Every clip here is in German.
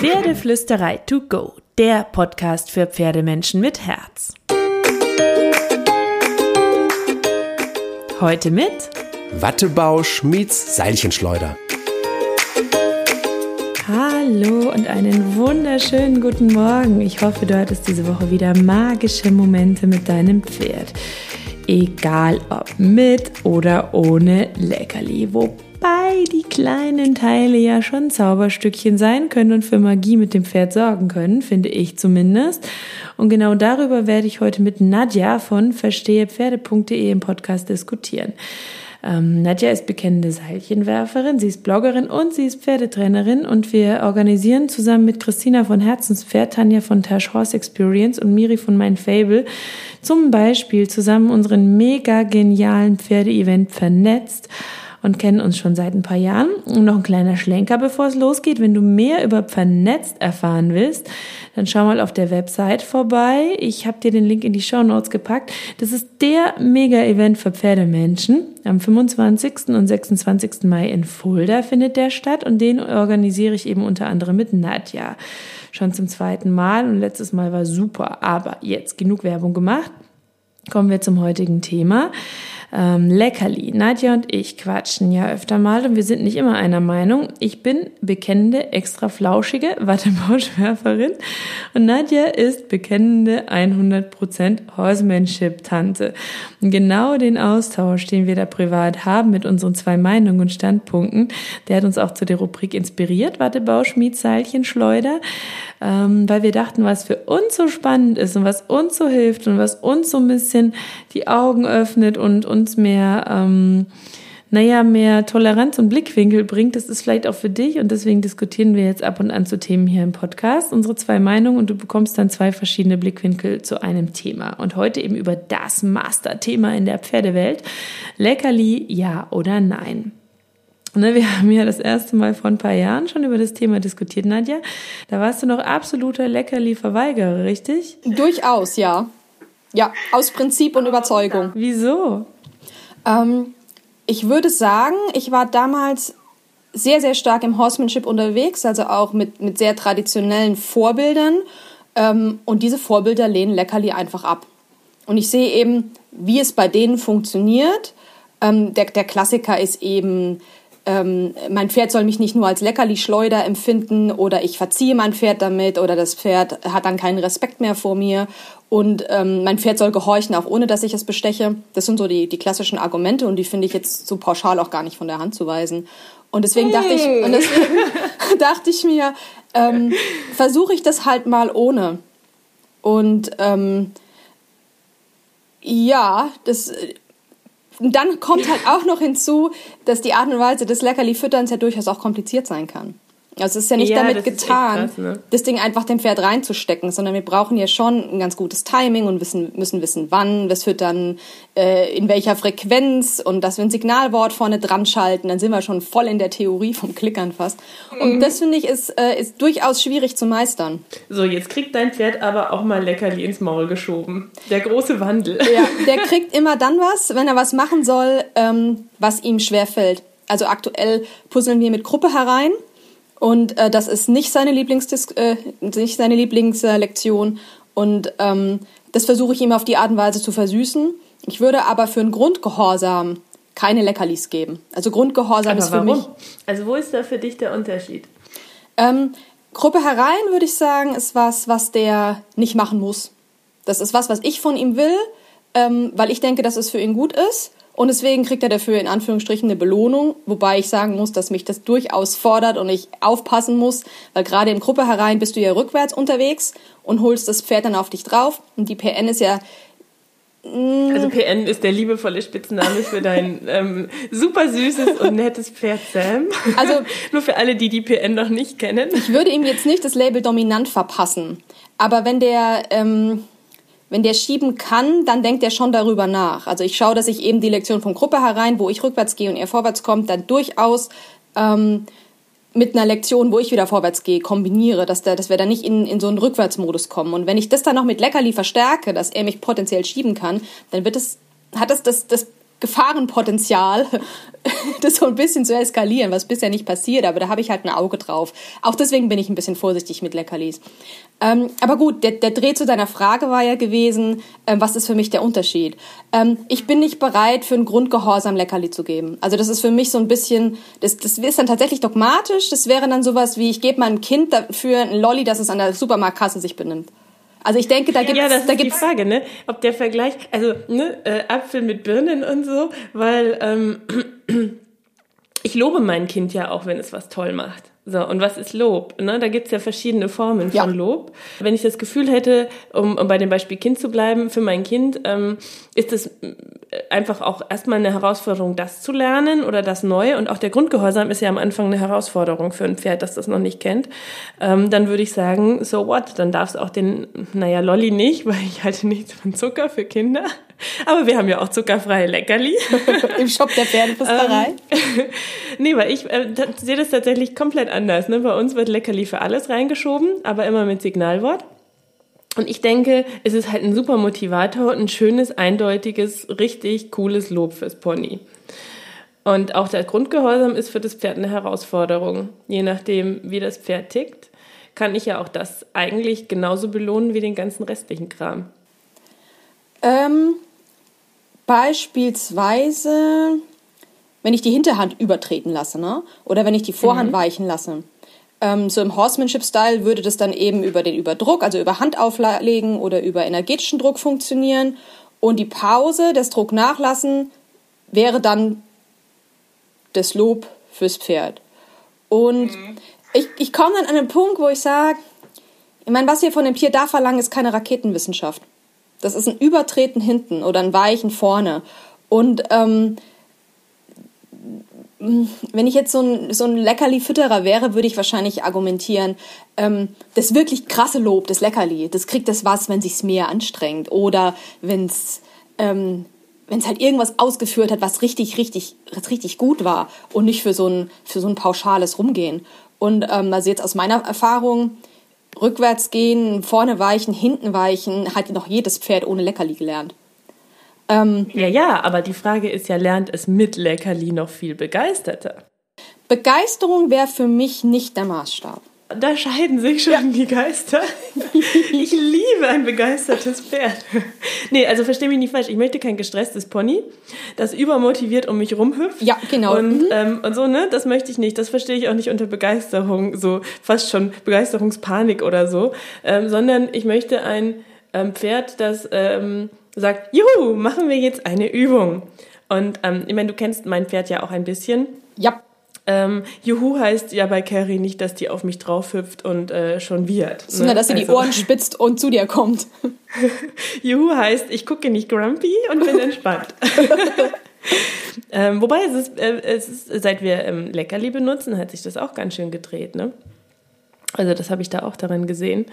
Pferdeflüsterei to go, der Podcast für Pferdemenschen mit Herz. Heute mit Wattebausch meets Seilchenschleuder. Hallo und einen wunderschönen guten Morgen. Ich hoffe, du hattest diese Woche wieder magische Momente mit deinem Pferd. Egal ob mit oder ohne Leckerli. Wobei die kleinen Teile ja schon Zauberstückchen sein können und für Magie mit dem Pferd sorgen können, finde ich zumindest. Und genau darüber werde ich heute mit Nadja von verstehepferde.de im Podcast diskutieren. Ähm, Nadja ist bekennende Seilchenwerferin, sie ist Bloggerin und sie ist Pferdetrainerin und wir organisieren zusammen mit Christina von Herzenspferd, Tanja von Tash Horse Experience und Miri von Mein Fable zum Beispiel zusammen unseren mega genialen Pferdeevent vernetzt und kennen uns schon seit ein paar Jahren. Und noch ein kleiner Schlenker, bevor es losgeht. Wenn du mehr über Vernetzt erfahren willst, dann schau mal auf der Website vorbei. Ich habe dir den Link in die Show Notes gepackt. Das ist der Mega-Event für Pferdemenschen. Am 25. und 26. Mai in Fulda findet der statt und den organisiere ich eben unter anderem mit Nadja. Schon zum zweiten Mal und letztes Mal war super. Aber jetzt genug Werbung gemacht. Kommen wir zum heutigen Thema ähm, Leckerli. Nadja und ich quatschen ja öfter mal und wir sind nicht immer einer Meinung. Ich bin bekennende, extra flauschige Wattebauschwerferin und Nadja ist bekennende 100% Horsemanship-Tante. Genau den Austausch, den wir da privat haben mit unseren zwei Meinungen und Standpunkten, der hat uns auch zu der Rubrik inspiriert, Wattebauschmied, Seilchen, Schleuder, ähm, weil wir dachten, was für uns so spannend ist und was uns so hilft und was uns so ein bisschen die Augen öffnet und, und uns mehr, ähm, naja, mehr Toleranz und Blickwinkel bringt. Das ist vielleicht auch für dich und deswegen diskutieren wir jetzt ab und an zu Themen hier im Podcast, unsere zwei Meinungen und du bekommst dann zwei verschiedene Blickwinkel zu einem Thema. Und heute eben über das Masterthema in der Pferdewelt. Leckerli, ja oder nein? Ne, wir haben ja das erste Mal vor ein paar Jahren schon über das Thema diskutiert, Nadja. Da warst du noch absoluter Leckerli-Verweigerer, richtig? Durchaus, ja. Ja, aus Prinzip und Überzeugung. Wieso? Ähm, ich würde sagen, ich war damals sehr, sehr stark im Horsemanship unterwegs, also auch mit, mit sehr traditionellen Vorbildern. Ähm, und diese Vorbilder lehnen Leckerli einfach ab. Und ich sehe eben, wie es bei denen funktioniert. Ähm, der, der Klassiker ist eben, ähm, mein Pferd soll mich nicht nur als Leckerli-Schleuder empfinden oder ich verziehe mein Pferd damit oder das Pferd hat dann keinen Respekt mehr vor mir und ähm, mein Pferd soll gehorchen, auch ohne dass ich es besteche. Das sind so die, die klassischen Argumente und die finde ich jetzt so pauschal auch gar nicht von der Hand zu weisen. Und deswegen dachte ich, und deswegen dachte ich mir, ähm, versuche ich das halt mal ohne. Und ähm, ja, das dann kommt halt auch noch hinzu, dass die Art und Weise des Leckerli-Fütterns ja durchaus auch kompliziert sein kann. Also es ist ja nicht ja, damit getan, krass, ne? das Ding einfach dem Pferd reinzustecken, sondern wir brauchen ja schon ein ganz gutes Timing und wissen, müssen wissen, wann es füttern, äh, in welcher Frequenz und dass wir ein Signalwort vorne dran schalten, dann sind wir schon voll in der Theorie vom Klickern fast. Und mhm. das finde ich ist, äh, ist durchaus schwierig zu meistern. So, jetzt kriegt dein Pferd aber auch mal Leckerli ins Maul geschoben. Der große Wandel. Ja, der kriegt immer dann was, wenn er was machen soll, ähm, was ihm schwerfällt. Also aktuell puzzeln wir mit Gruppe herein und äh, das ist nicht seine, Lieblingsdis äh, nicht seine Lieblingslektion. Und ähm, das versuche ich ihm auf die Art und Weise zu versüßen. Ich würde aber für einen Grundgehorsam keine Leckerlis geben. Also Grundgehorsam aber ist für warum? mich. Also wo ist da für dich der Unterschied? Ähm, Gruppe herein würde ich sagen, ist was, was der nicht machen muss. Das ist was, was ich von ihm will, ähm, weil ich denke, dass es für ihn gut ist. Und deswegen kriegt er dafür in Anführungsstrichen eine Belohnung, wobei ich sagen muss, dass mich das durchaus fordert und ich aufpassen muss, weil gerade in Gruppe herein bist du ja rückwärts unterwegs und holst das Pferd dann auf dich drauf. Und die PN ist ja mm, also PN ist der liebevolle Spitzname für dein ähm, super süßes und nettes Pferd Sam. Also nur für alle, die die PN noch nicht kennen. Ich würde ihm jetzt nicht das Label dominant verpassen, aber wenn der ähm, wenn der schieben kann, dann denkt er schon darüber nach. Also ich schaue, dass ich eben die Lektion von Gruppe herein, wo ich rückwärts gehe und er vorwärts kommt, dann durchaus ähm, mit einer Lektion, wo ich wieder vorwärts gehe, kombiniere, dass, der, dass wir dann nicht in, in so einen Rückwärtsmodus kommen. Und wenn ich das dann noch mit Leckerli verstärke, dass er mich potenziell schieben kann, dann wird es, hat es das, das Gefahrenpotenzial, das so ein bisschen zu eskalieren, was bisher nicht passiert, aber da habe ich halt ein Auge drauf. Auch deswegen bin ich ein bisschen vorsichtig mit Leckerlis. Ähm, aber gut, der, der Dreh zu deiner Frage war ja gewesen, ähm, was ist für mich der Unterschied? Ähm, ich bin nicht bereit, für einen Grundgehorsam Leckerli zu geben. Also das ist für mich so ein bisschen, das, das ist dann tatsächlich dogmatisch. Das wäre dann sowas wie, ich gebe meinem Kind dafür ein Lolli, dass es an der Supermarktkasse sich benimmt. Also ich denke, da gibt es. Ja, das da ist gibt's die Frage, ne? Ob der Vergleich, also ne, äh, Apfel mit Birnen und so, weil ähm, ich lobe mein Kind ja auch, wenn es was toll macht. So, und was ist Lob? Ne? Da gibt's ja verschiedene Formen ja. von Lob. Wenn ich das Gefühl hätte, um, um bei dem Beispiel Kind zu bleiben, für mein Kind ähm, ist es äh, einfach auch erstmal eine Herausforderung, das zu lernen oder das Neue. Und auch der Grundgehorsam ist ja am Anfang eine Herausforderung für ein Pferd, das das noch nicht kennt. Ähm, dann würde ich sagen, so what? Dann darf es auch den, naja, Lolli nicht, weil ich halte nichts von Zucker für Kinder. Aber wir haben ja auch zuckerfreie Leckerli. Im Shop der Pferdepisterei. Ähm, nee, weil ich äh, sehe das tatsächlich komplett anders. Ne? Bei uns wird Leckerli für alles reingeschoben, aber immer mit Signalwort. Und ich denke, es ist halt ein super Motivator und ein schönes, eindeutiges, richtig cooles Lob fürs Pony. Und auch der Grundgehorsam ist für das Pferd eine Herausforderung. Je nachdem, wie das Pferd tickt, kann ich ja auch das eigentlich genauso belohnen wie den ganzen restlichen Kram. Ähm, beispielsweise, wenn ich die Hinterhand übertreten lasse, ne? Oder wenn ich die Vorhand mhm. weichen lasse. Ähm, so im Horsemanship-Style würde das dann eben über den Überdruck, also über Handauflegen oder über energetischen Druck funktionieren. Und die Pause, das Druck nachlassen, wäre dann das Lob fürs Pferd. Und mhm. ich, ich komme dann an den Punkt, wo ich sage, ich meine, was wir von dem Tier da verlangen, ist keine Raketenwissenschaft. Das ist ein Übertreten hinten oder ein Weichen vorne. Und ähm, wenn ich jetzt so ein, so ein Leckerli-Fütterer wäre, würde ich wahrscheinlich argumentieren, ähm, das wirklich krasse Lob, das Leckerli, das kriegt das was, wenn sich's mehr anstrengt oder wenn's ähm, wenn halt irgendwas ausgeführt hat, was richtig, richtig, was richtig gut war und nicht für so ein, für so ein pauschales Rumgehen. Und ähm, also jetzt aus meiner Erfahrung, rückwärts gehen, vorne weichen, hinten weichen, hat noch jedes Pferd ohne Leckerli gelernt. Ähm, ja, ja, aber die Frage ist ja, lernt es mit Leckerli noch viel begeisterter? Begeisterung wäre für mich nicht der Maßstab. Da scheiden sich schon ja. die Geister. Ich liebe ein begeistertes Pferd. Nee, also verstehe mich nicht falsch. Ich möchte kein gestresstes Pony, das übermotiviert um mich rumhüpft. Ja, genau. Und, mhm. ähm, und so, ne? Das möchte ich nicht. Das verstehe ich auch nicht unter Begeisterung, so fast schon Begeisterungspanik oder so. Ähm, sondern ich möchte ein ähm, Pferd, das ähm, sagt, juhu, machen wir jetzt eine Übung. Und ähm, ich meine, du kennst mein Pferd ja auch ein bisschen. Ja. Ähm, Juhu heißt ja bei Carrie nicht, dass die auf mich drauf hüpft und äh, schon wird. Sondern, ne? dass sie also. die Ohren spitzt und zu dir kommt. Juhu heißt, ich gucke nicht grumpy und bin entspannt. ähm, wobei es ist, äh, es ist, seit wir ähm, Leckerli benutzen, hat sich das auch ganz schön gedreht. Ne? Also das habe ich da auch darin gesehen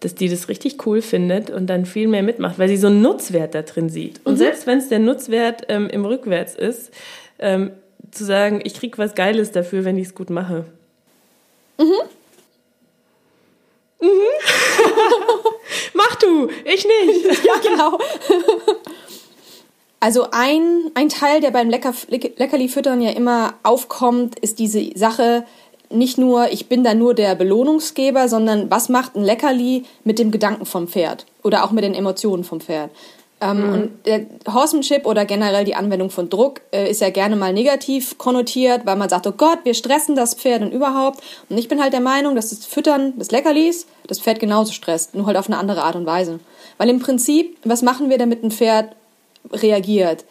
dass die das richtig cool findet und dann viel mehr mitmacht, weil sie so einen Nutzwert da drin sieht. Und mhm. selbst wenn es der Nutzwert ähm, im Rückwärts ist, ähm, zu sagen, ich krieg was Geiles dafür, wenn ich es gut mache. Mhm. Mhm. Mach du, ich nicht. ja, genau. Also ein, ein Teil, der beim Lecker, Leckerli-Füttern ja immer aufkommt, ist diese Sache, nicht nur, ich bin da nur der Belohnungsgeber, sondern was macht ein Leckerli mit dem Gedanken vom Pferd oder auch mit den Emotionen vom Pferd. Ähm, mhm. Und der Horsemanship oder generell die Anwendung von Druck äh, ist ja gerne mal negativ konnotiert, weil man sagt, oh Gott, wir stressen das Pferd und überhaupt. Und ich bin halt der Meinung, dass das Füttern des Leckerlis das Pferd genauso stresst, nur halt auf eine andere Art und Weise. Weil im Prinzip, was machen wir, damit ein Pferd reagiert?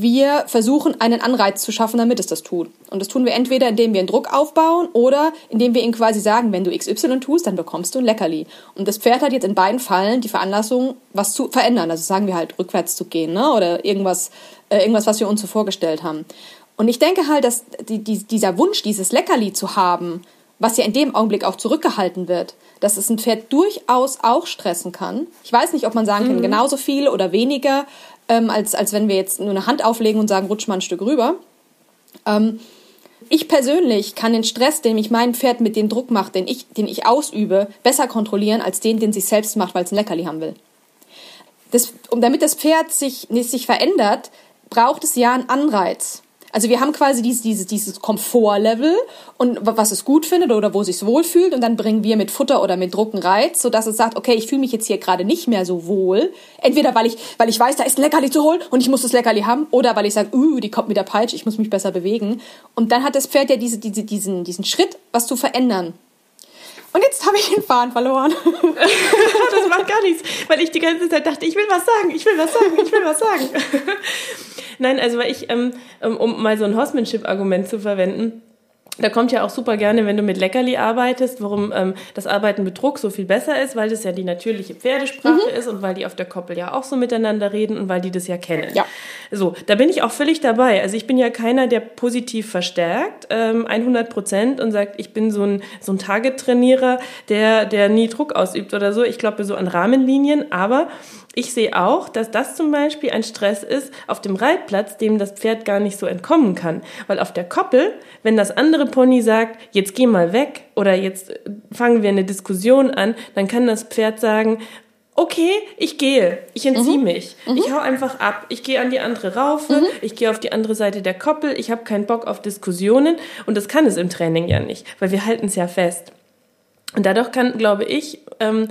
Wir versuchen, einen Anreiz zu schaffen, damit es das tut. Und das tun wir entweder, indem wir einen Druck aufbauen oder indem wir ihm quasi sagen, wenn du XY tust, dann bekommst du ein Leckerli. Und das Pferd hat jetzt in beiden Fallen die Veranlassung, was zu verändern. Also sagen wir halt, rückwärts zu gehen, ne? Oder irgendwas, äh, irgendwas, was wir uns so vorgestellt haben. Und ich denke halt, dass die, die, dieser Wunsch, dieses Leckerli zu haben, was ja in dem Augenblick auch zurückgehalten wird, dass es ein Pferd durchaus auch stressen kann. Ich weiß nicht, ob man sagen kann, mhm. genauso viel oder weniger, ähm, als, als wenn wir jetzt nur eine Hand auflegen und sagen, rutsch mal ein Stück rüber. Ähm, ich persönlich kann den Stress, den mich mein Pferd mit dem Druck macht, den ich, den ich ausübe, besser kontrollieren als den, den sie selbst macht, weil es ein Leckerli haben will. Das, und damit das Pferd sich, nicht sich verändert, braucht es ja einen Anreiz. Also wir haben quasi dieses, dieses, dieses Komfortlevel und was es gut findet oder wo es sich wohlfühlt und dann bringen wir mit Futter oder mit Druck einen Reiz, sodass es sagt, okay, ich fühle mich jetzt hier gerade nicht mehr so wohl. Entweder weil ich, weil ich weiß, da ist ein Leckerli zu holen und ich muss das Leckerli haben oder weil ich sage, uh, die kommt mit der Peitsche, ich muss mich besser bewegen. Und dann hat das Pferd ja diese, diese, diesen, diesen Schritt, was zu verändern. Und jetzt habe ich den Faden verloren. das macht gar nichts, weil ich die ganze Zeit dachte, ich will was sagen, ich will was sagen, ich will was sagen. Nein, also weil ich, ähm, um mal so ein Horsemanship-Argument zu verwenden, da kommt ja auch super gerne, wenn du mit Leckerli arbeitest, warum ähm, das Arbeiten mit Druck so viel besser ist, weil das ja die natürliche Pferdesprache mhm. ist und weil die auf der Koppel ja auch so miteinander reden und weil die das ja kennen. Ja. So, da bin ich auch völlig dabei. Also ich bin ja keiner, der positiv verstärkt, ähm, 100 Prozent und sagt, ich bin so ein, so ein Target-Trainierer, der, der nie Druck ausübt oder so. Ich glaube so an Rahmenlinien, aber ich sehe auch, dass das zum Beispiel ein Stress ist auf dem Reitplatz, dem das Pferd gar nicht so entkommen kann. Weil auf der Koppel, wenn das andere Pony sagt, jetzt geh mal weg oder jetzt fangen wir eine Diskussion an, dann kann das Pferd sagen, okay, ich gehe, ich entziehe mhm. mich, mhm. ich hau einfach ab, ich gehe an die andere Raufe, mhm. ich gehe auf die andere Seite der Koppel, ich habe keinen Bock auf Diskussionen und das kann es im Training ja nicht, weil wir halten es ja fest. Und dadurch kann, glaube ich, ähm,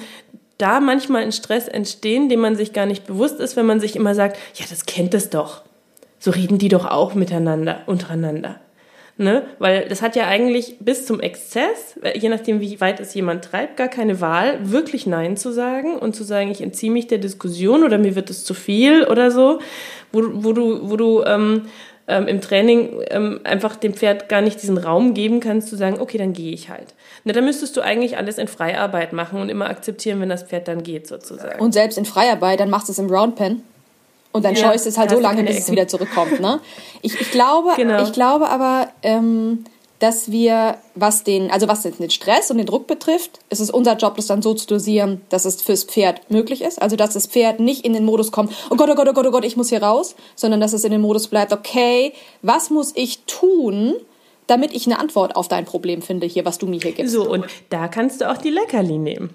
da manchmal ein Stress entstehen, dem man sich gar nicht bewusst ist, wenn man sich immer sagt, ja, das kennt es doch. So reden die doch auch miteinander, untereinander. Ne? Weil das hat ja eigentlich bis zum Exzess, je nachdem, wie weit es jemand treibt, gar keine Wahl, wirklich Nein zu sagen und zu sagen, ich entziehe mich der Diskussion oder mir wird es zu viel oder so, wo, wo du, wo du ähm, ähm, im Training ähm, einfach dem Pferd gar nicht diesen Raum geben kannst, zu sagen, okay, dann gehe ich halt. Na, dann müsstest du eigentlich alles in Freiarbeit machen und immer akzeptieren, wenn das Pferd dann geht, sozusagen. Und selbst in Freiarbeit, dann machst du es im Roundpen. Und dann ja, scheust es halt so lange, bis es wieder zurückkommt. Ne? Ich, ich, glaube, genau. ich glaube aber, ähm, dass wir, was den, also was den Stress und den Druck betrifft, ist es unser Job, das dann so zu dosieren, dass es fürs Pferd möglich ist. Also dass das Pferd nicht in den Modus kommt, oh Gott, oh Gott, oh Gott, oh Gott, ich muss hier raus, sondern dass es in den Modus bleibt, okay, was muss ich tun, damit ich eine Antwort auf dein Problem finde, hier, was du mir hier gibst. So, und da kannst du auch die Leckerli nehmen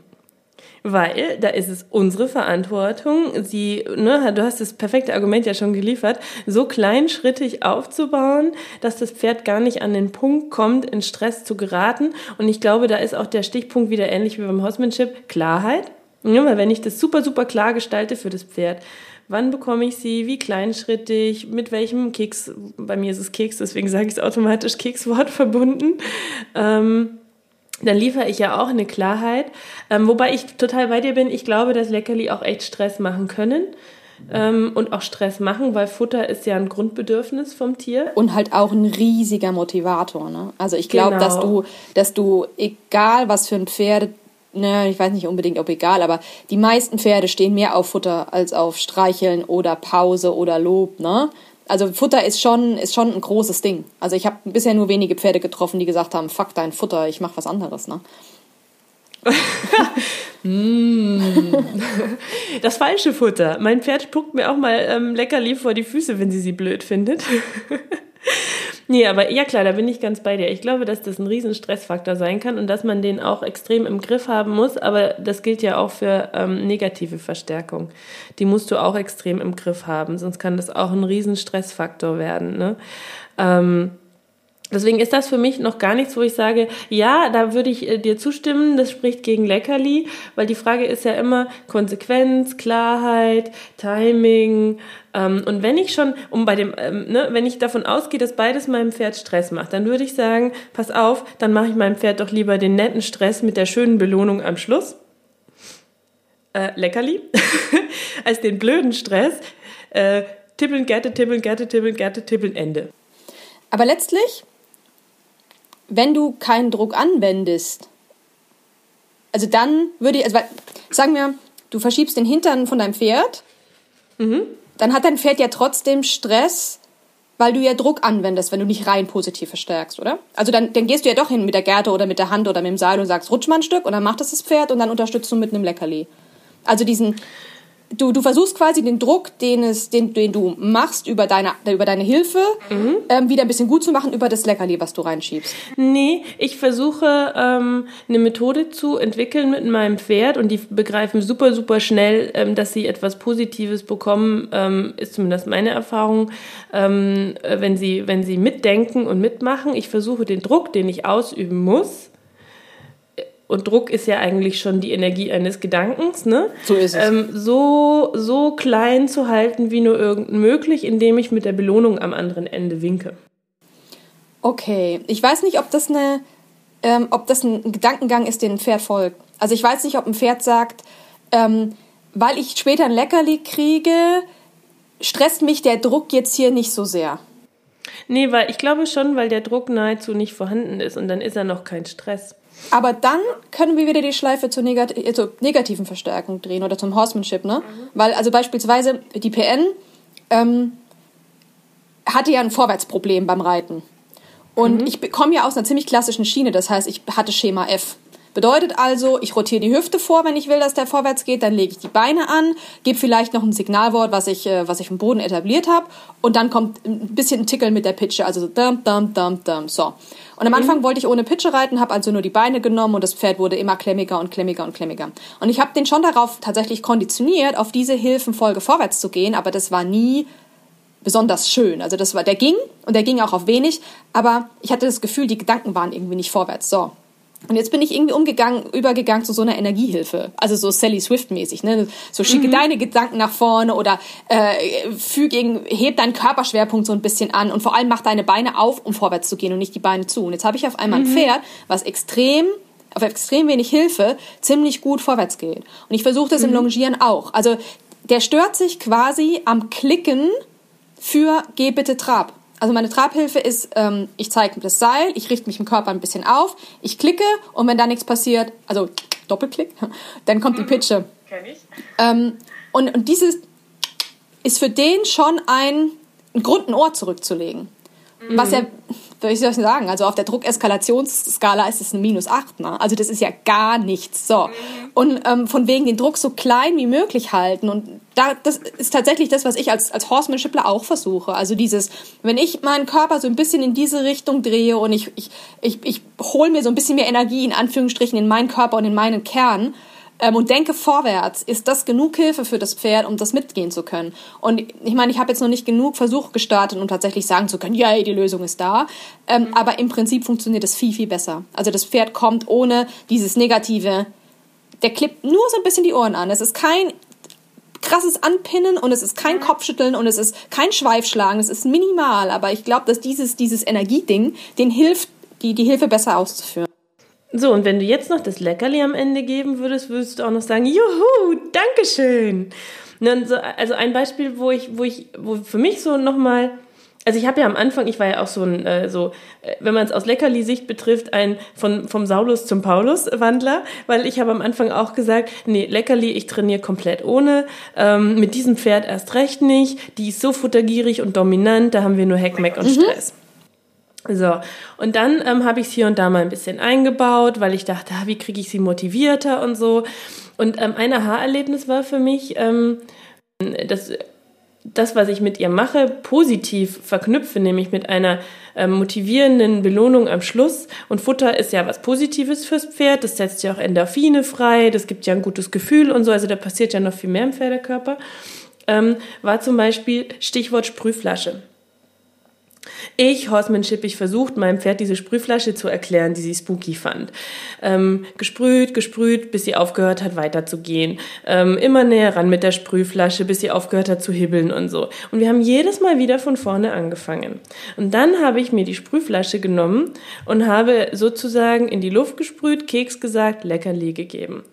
weil da ist es unsere Verantwortung, sie, ne, du hast das perfekte Argument ja schon geliefert, so kleinschrittig aufzubauen, dass das Pferd gar nicht an den Punkt kommt, in Stress zu geraten. Und ich glaube, da ist auch der Stichpunkt wieder ähnlich wie beim Horsemanship, Klarheit. Ja, weil wenn ich das super, super klar gestalte für das Pferd, wann bekomme ich sie, wie kleinschrittig, mit welchem Keks, bei mir ist es Keks, deswegen sage ich es automatisch Kekswort verbunden, ähm, dann liefere ich ja auch eine Klarheit. Ähm, wobei ich total bei dir bin. Ich glaube, dass Leckerli auch echt Stress machen können. Ähm, und auch Stress machen, weil Futter ist ja ein Grundbedürfnis vom Tier. Und halt auch ein riesiger Motivator. Ne? Also ich glaube, genau. dass du, dass du, egal was für ein Pferd, ne, ich weiß nicht unbedingt, ob egal, aber die meisten Pferde stehen mehr auf Futter als auf Streicheln oder Pause oder Lob. Ne? also Futter ist schon, ist schon ein großes Ding. Also ich habe bisher nur wenige Pferde getroffen, die gesagt haben, fuck dein Futter, ich mach was anderes, ne? Mm. das falsche Futter. Mein Pferd spuckt mir auch mal ähm, Leckerli vor die Füße, wenn sie sie blöd findet. Nee, aber ja klar, da bin ich ganz bei dir. Ich glaube, dass das ein riesen Stressfaktor sein kann und dass man den auch extrem im Griff haben muss, aber das gilt ja auch für ähm, negative Verstärkung. Die musst du auch extrem im Griff haben, sonst kann das auch ein riesen Stressfaktor werden. Ne? Ähm, Deswegen ist das für mich noch gar nichts, wo ich sage, ja, da würde ich äh, dir zustimmen, das spricht gegen Leckerli, weil die Frage ist ja immer Konsequenz, Klarheit, Timing. Ähm, und wenn ich schon, um bei dem, ähm, ne, wenn ich davon ausgehe, dass beides meinem Pferd Stress macht, dann würde ich sagen, pass auf, dann mache ich meinem Pferd doch lieber den netten Stress mit der schönen Belohnung am Schluss. Äh, Leckerli, als den blöden Stress. Äh, tippeln, Gerte, tippeln, Gerte, tippeln, Gerte, tippeln, Ende. Aber letztlich wenn du keinen Druck anwendest, also dann würde ich, also sagen wir, du verschiebst den Hintern von deinem Pferd, mhm. dann hat dein Pferd ja trotzdem Stress, weil du ja Druck anwendest, wenn du nicht rein positiv verstärkst, oder? Also dann, dann gehst du ja doch hin mit der Gerte oder mit der Hand oder mit dem Seil und sagst, rutsch mal ein Stück und dann macht das das Pferd und dann unterstützt du mit einem Leckerli. Also diesen, du, du versuchst quasi den Druck, den, es, den, den du machst über deine, über deine Hilfe, mhm. ähm, wieder ein bisschen gut zu machen über das Leckerli, was du reinschiebst. Nee, ich versuche ähm, eine Methode zu entwickeln mit meinem Pferd und die begreifen super, super schnell, ähm, dass sie etwas Positives bekommen, ähm, ist zumindest meine Erfahrung, ähm, wenn, sie, wenn sie mitdenken und mitmachen. Ich versuche den Druck, den ich ausüben muss, und Druck ist ja eigentlich schon die Energie eines Gedankens, ne? So ist es. Ähm, so, so klein zu halten wie nur irgend möglich, indem ich mit der Belohnung am anderen Ende winke. Okay, ich weiß nicht, ob das eine, ähm, ob das ein Gedankengang ist, den ein Pferd folgt. Also ich weiß nicht, ob ein Pferd sagt, ähm, weil ich später ein Leckerli kriege, stresst mich der Druck jetzt hier nicht so sehr. Nee, weil ich glaube schon, weil der Druck nahezu nicht vorhanden ist und dann ist er noch kein Stress. Aber dann können wir wieder die Schleife zur, negat äh, zur negativen Verstärkung drehen oder zum Horsemanship, ne? Mhm. Weil also beispielsweise die PN ähm, hatte ja ein Vorwärtsproblem beim Reiten. Und mhm. ich komme ja aus einer ziemlich klassischen Schiene, das heißt, ich hatte Schema F. Bedeutet also, ich rotiere die Hüfte vor, wenn ich will, dass der vorwärts geht, dann lege ich die Beine an, gebe vielleicht noch ein Signalwort, was ich, äh, was ich im Boden etabliert habe, und dann kommt ein bisschen ein Tickel mit der Pitsche, also so dum, dum, dum, dum, so. Und am Anfang mhm. wollte ich ohne Pitsche reiten, habe also nur die Beine genommen und das Pferd wurde immer klemmiger und klemmiger und klemmiger. Und ich habe den schon darauf tatsächlich konditioniert, auf diese Hilfenfolge vorwärts zu gehen, aber das war nie besonders schön. Also das war, der ging und der ging auch auf wenig, aber ich hatte das Gefühl, die Gedanken waren irgendwie nicht vorwärts. So. Und jetzt bin ich irgendwie umgegangen, übergegangen zu so einer Energiehilfe. Also so Sally Swift-mäßig, ne? So schicke mhm. deine Gedanken nach vorne oder äh, füge, heb deinen Körperschwerpunkt so ein bisschen an und vor allem mach deine Beine auf, um vorwärts zu gehen und nicht die Beine zu. Und jetzt habe ich auf einmal mhm. ein Pferd, was extrem auf extrem wenig Hilfe ziemlich gut vorwärts geht. Und ich versuche das mhm. im Longieren auch. Also der stört sich quasi am Klicken für Geh bitte Trab. Also meine Trabhilfe ist, ähm, ich zeige das Seil, ich richte mich im Körper ein bisschen auf, ich klicke und wenn da nichts passiert, also Doppelklick, dann kommt die mhm. Pitsche. Kenn ich. Ähm, und, und dieses ist für den schon ein, ein Grund, ein Ohr zurückzulegen. Mhm. Was ja wie soll ich sagen, also auf der Druckeskalationsskala ist es ein Minus 8. Ne? Also das ist ja gar nichts. So. Mhm. Und ähm, von wegen den Druck so klein wie möglich halten. Und da, das ist tatsächlich das, was ich als, als Horsemanshipler auch versuche. Also dieses, wenn ich meinen Körper so ein bisschen in diese Richtung drehe und ich, ich, ich, ich hole mir so ein bisschen mehr Energie in Anführungsstrichen in meinen Körper und in meinen Kern, ähm, und denke vorwärts, ist das genug Hilfe für das Pferd, um das mitgehen zu können. Und ich meine, ich habe jetzt noch nicht genug Versuch gestartet, um tatsächlich sagen zu können, ja, die Lösung ist da. Ähm, mhm. Aber im Prinzip funktioniert es viel, viel besser. Also das Pferd kommt ohne dieses Negative, der klippt nur so ein bisschen die Ohren an. Es ist kein krasses Anpinnen und es ist kein mhm. Kopfschütteln und es ist kein Schweifschlagen, es ist minimal, aber ich glaube, dass dieses, dieses Energieding den hilft, die, die Hilfe besser auszuführen. So, und wenn du jetzt noch das Leckerli am Ende geben würdest, würdest du auch noch sagen, juhu, Dankeschön. So, also ein Beispiel, wo ich, wo ich, wo für mich so nochmal, also ich habe ja am Anfang, ich war ja auch so ein, äh, so, äh, wenn man es aus Leckerli-Sicht betrifft, ein von, vom Saulus zum Paulus-Wandler, weil ich habe am Anfang auch gesagt, nee, Leckerli, ich trainiere komplett ohne, ähm, mit diesem Pferd erst recht nicht, die ist so futtergierig und dominant, da haben wir nur Heckmeck und mhm. Stress. So, und dann ähm, habe ich es hier und da mal ein bisschen eingebaut, weil ich dachte, ah, wie kriege ich sie motivierter und so. Und ähm, ein Aha-Erlebnis war für mich, ähm, dass das, was ich mit ihr mache, positiv verknüpfe, nämlich mit einer ähm, motivierenden Belohnung am Schluss. Und Futter ist ja was Positives fürs Pferd, das setzt ja auch Endorphine frei, das gibt ja ein gutes Gefühl und so, also da passiert ja noch viel mehr im Pferdekörper. Ähm, war zum Beispiel Stichwort Sprühflasche. Ich, Horsemanship, ich versucht, meinem Pferd diese Sprühflasche zu erklären, die sie spooky fand. Ähm, gesprüht, gesprüht, bis sie aufgehört hat, weiterzugehen. Ähm, immer näher ran mit der Sprühflasche, bis sie aufgehört hat zu hibbeln und so. Und wir haben jedes Mal wieder von vorne angefangen. Und dann habe ich mir die Sprühflasche genommen und habe sozusagen in die Luft gesprüht, Keks gesagt, Leckerli gegeben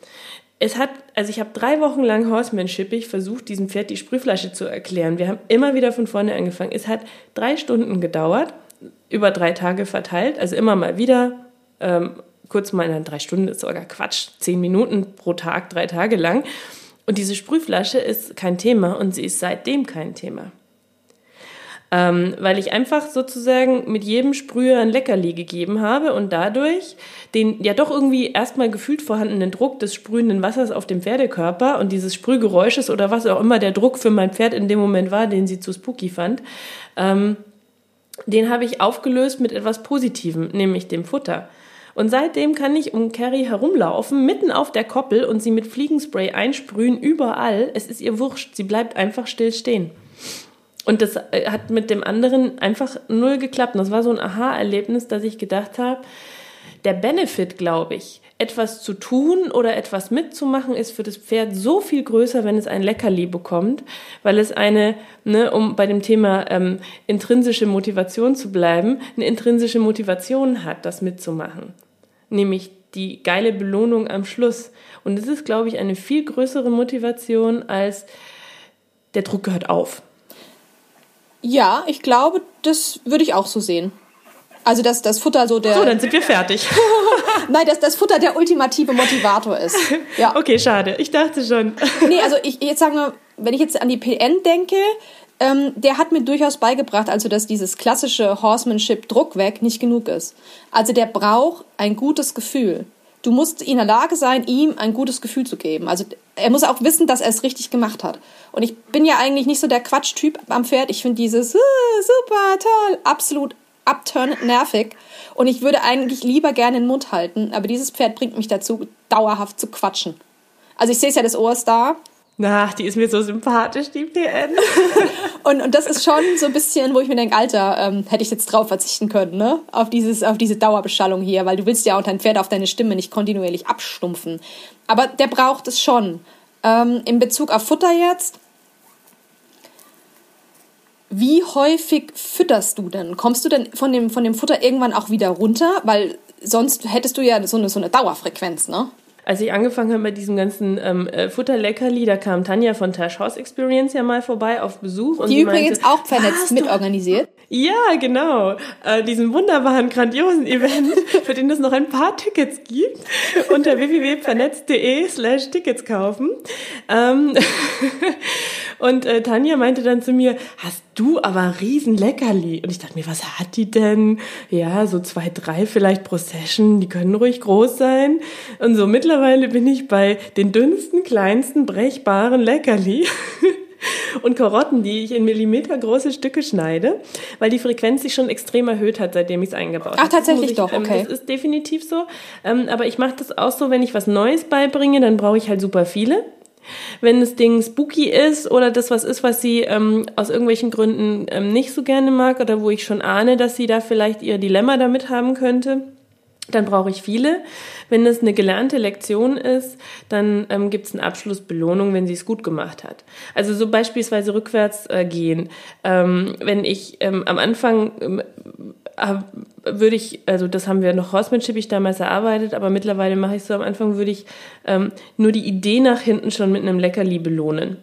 es hat, also ich habe drei Wochen lang Horsemanshipig versucht, diesem Pferd die Sprühflasche zu erklären. Wir haben immer wieder von vorne angefangen. Es hat drei Stunden gedauert, über drei Tage verteilt, also immer mal wieder. Ähm, kurz mal in drei Stunden ist sogar Quatsch, zehn Minuten pro Tag, drei Tage lang. Und diese Sprühflasche ist kein Thema und sie ist seitdem kein Thema. Ähm, weil ich einfach sozusagen mit jedem Sprüher ein Leckerli gegeben habe und dadurch den ja doch irgendwie erstmal gefühlt vorhandenen Druck des sprühenden Wassers auf dem Pferdekörper und dieses Sprühgeräusches oder was auch immer der Druck für mein Pferd in dem Moment war, den sie zu spooky fand, ähm, den habe ich aufgelöst mit etwas Positivem, nämlich dem Futter. Und seitdem kann ich um Carrie herumlaufen, mitten auf der Koppel und sie mit Fliegenspray einsprühen, überall. Es ist ihr wurscht, sie bleibt einfach still stehen. Und das äh, hat mit dem anderen einfach null geklappt. Und das war so ein Aha-Erlebnis, dass ich gedacht habe, der Benefit, glaube ich, etwas zu tun oder etwas mitzumachen, ist für das Pferd so viel größer, wenn es ein Leckerli bekommt, weil es eine, ne, um bei dem Thema ähm, intrinsische Motivation zu bleiben, eine intrinsische Motivation hat, das mitzumachen nämlich die geile Belohnung am Schluss. Und es ist, glaube ich, eine viel größere Motivation als der Druck gehört auf. Ja, ich glaube, das würde ich auch so sehen. Also, dass das Futter so der. So, dann sind wir fertig. Nein, dass das Futter der ultimative Motivator ist. Ja. Okay, schade. Ich dachte schon. nee, also ich jetzt sagen wir, wenn ich jetzt an die PN denke, ähm, der hat mir durchaus beigebracht, also dass dieses klassische Horsemanship Druck weg nicht genug ist. Also der braucht ein gutes Gefühl. Du musst in der Lage sein, ihm ein gutes Gefühl zu geben. Also er muss auch wissen, dass er es richtig gemacht hat. Und ich bin ja eigentlich nicht so der Quatschtyp am Pferd. Ich finde dieses uh, super toll absolut abturnend nervig. Und ich würde eigentlich lieber gerne den Mund halten. Aber dieses Pferd bringt mich dazu, dauerhaft zu quatschen. Also ich sehe es ja, das Ohr ist da. Ach, die ist mir so sympathisch, die PN. und, und das ist schon so ein bisschen, wo ich mir denke, Alter, ähm, hätte ich jetzt drauf verzichten können, ne? Auf, dieses, auf diese Dauerbeschallung hier, weil du willst ja auch dein Pferd auf deine Stimme nicht kontinuierlich abstumpfen. Aber der braucht es schon. Ähm, in Bezug auf Futter jetzt, wie häufig fütterst du denn? Kommst du denn von dem, von dem Futter irgendwann auch wieder runter? Weil sonst hättest du ja so eine, so eine Dauerfrequenz, ne? Als ich angefangen habe mit diesem ganzen ähm, äh, Futterleckerli, da kam Tanja von Tash House Experience ja mal vorbei auf Besuch. Und Die übrigens meinte, auch vernetzt mitorganisiert. Ja, genau. Äh, diesen wunderbaren, grandiosen Event, für den es noch ein paar Tickets gibt, unter www.vernetzt.de slash Tickets kaufen. Ähm und äh, Tanja meinte dann zu mir, hast du aber riesen Leckerli. Und ich dachte mir, was hat die denn? Ja, so zwei, drei vielleicht pro Session, die können ruhig groß sein. Und so mittlerweile bin ich bei den dünnsten, kleinsten, brechbaren Leckerli. Und Karotten, die ich in Millimeter große Stücke schneide, weil die Frequenz sich schon extrem erhöht hat, seitdem ich es eingebaut habe. Ach, tatsächlich ich, doch, ähm, okay. das ist definitiv so. Ähm, aber ich mache das auch so, wenn ich was Neues beibringe, dann brauche ich halt super viele. Wenn das Ding spooky ist oder das was ist, was sie ähm, aus irgendwelchen Gründen ähm, nicht so gerne mag oder wo ich schon ahne, dass sie da vielleicht ihr Dilemma damit haben könnte, dann brauche ich viele. Wenn es eine gelernte Lektion ist, dann ähm, gibt es eine Abschlussbelohnung, wenn sie es gut gemacht hat. Also so beispielsweise rückwärts äh, gehen. Ähm, wenn ich ähm, am Anfang ähm, würde ich, also das haben wir noch Horsemanship ich damals erarbeitet, aber mittlerweile mache ich so am Anfang, würde ich ähm, nur die Idee nach hinten schon mit einem Leckerli belohnen.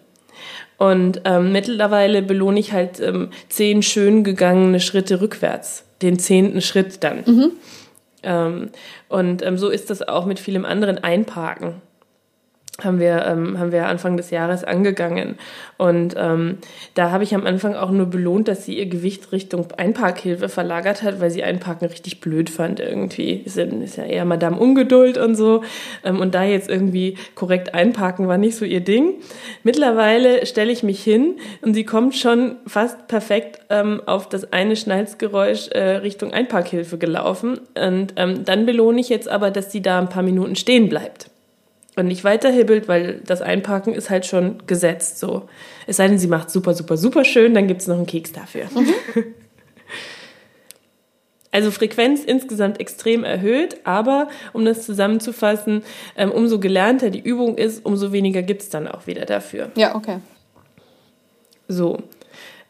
Und ähm, mittlerweile belohne ich halt ähm, zehn schön gegangene Schritte rückwärts, den zehnten Schritt dann. Mhm. Ähm, und ähm, so ist das auch mit vielem anderen Einparken haben wir, ähm, haben wir Anfang des Jahres angegangen. Und ähm, da habe ich am Anfang auch nur belohnt, dass sie ihr Gewicht Richtung Einparkhilfe verlagert hat, weil sie Einparken richtig blöd fand irgendwie. Ist ist ja eher Madame Ungeduld und so. Ähm, und da jetzt irgendwie korrekt einparken war nicht so ihr Ding. Mittlerweile stelle ich mich hin und sie kommt schon fast perfekt ähm, auf das eine Schnalzgeräusch äh, Richtung Einparkhilfe gelaufen. Und ähm, dann belohne ich jetzt aber, dass sie da ein paar Minuten stehen bleibt und nicht weiterhibbelt, weil das Einparken ist halt schon gesetzt so. Es sei denn, sie macht super, super, super schön, dann gibt es noch einen Keks dafür. Mhm. Also Frequenz insgesamt extrem erhöht, aber um das zusammenzufassen, ähm, umso gelernter die Übung ist, umso weniger gibt es dann auch wieder dafür. Ja, okay. So.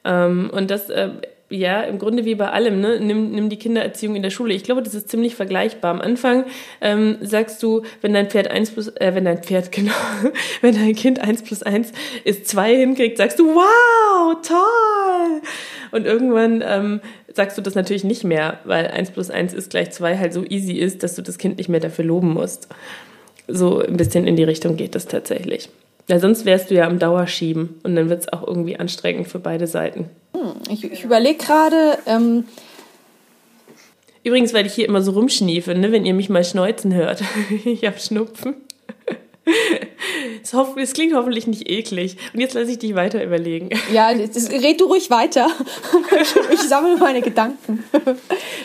Ähm, und das äh, ja, im Grunde wie bei allem, ne? nimm, nimm die Kindererziehung in der Schule. Ich glaube, das ist ziemlich vergleichbar. Am Anfang ähm, sagst du, wenn dein Pferd eins plus, äh, wenn dein Pferd, genau, wenn dein Kind eins plus eins ist zwei hinkriegt, sagst du, wow, toll! Und irgendwann ähm, sagst du das natürlich nicht mehr, weil eins plus eins ist gleich zwei halt so easy ist, dass du das Kind nicht mehr dafür loben musst. So ein bisschen in die Richtung geht das tatsächlich. Ja, sonst wärst du ja am Dauerschieben und dann wird es auch irgendwie anstrengend für beide Seiten. Hm, ich, ich überlege gerade. Ähm Übrigens, weil ich hier immer so rumschniefe, ne, wenn ihr mich mal schneuzen hört. ich habe Schnupfen. Es, hoff, es, klingt hoffentlich nicht eklig. Und jetzt lasse ich dich weiter überlegen. Ja, das, red du ruhig weiter. Ich sammle meine Gedanken.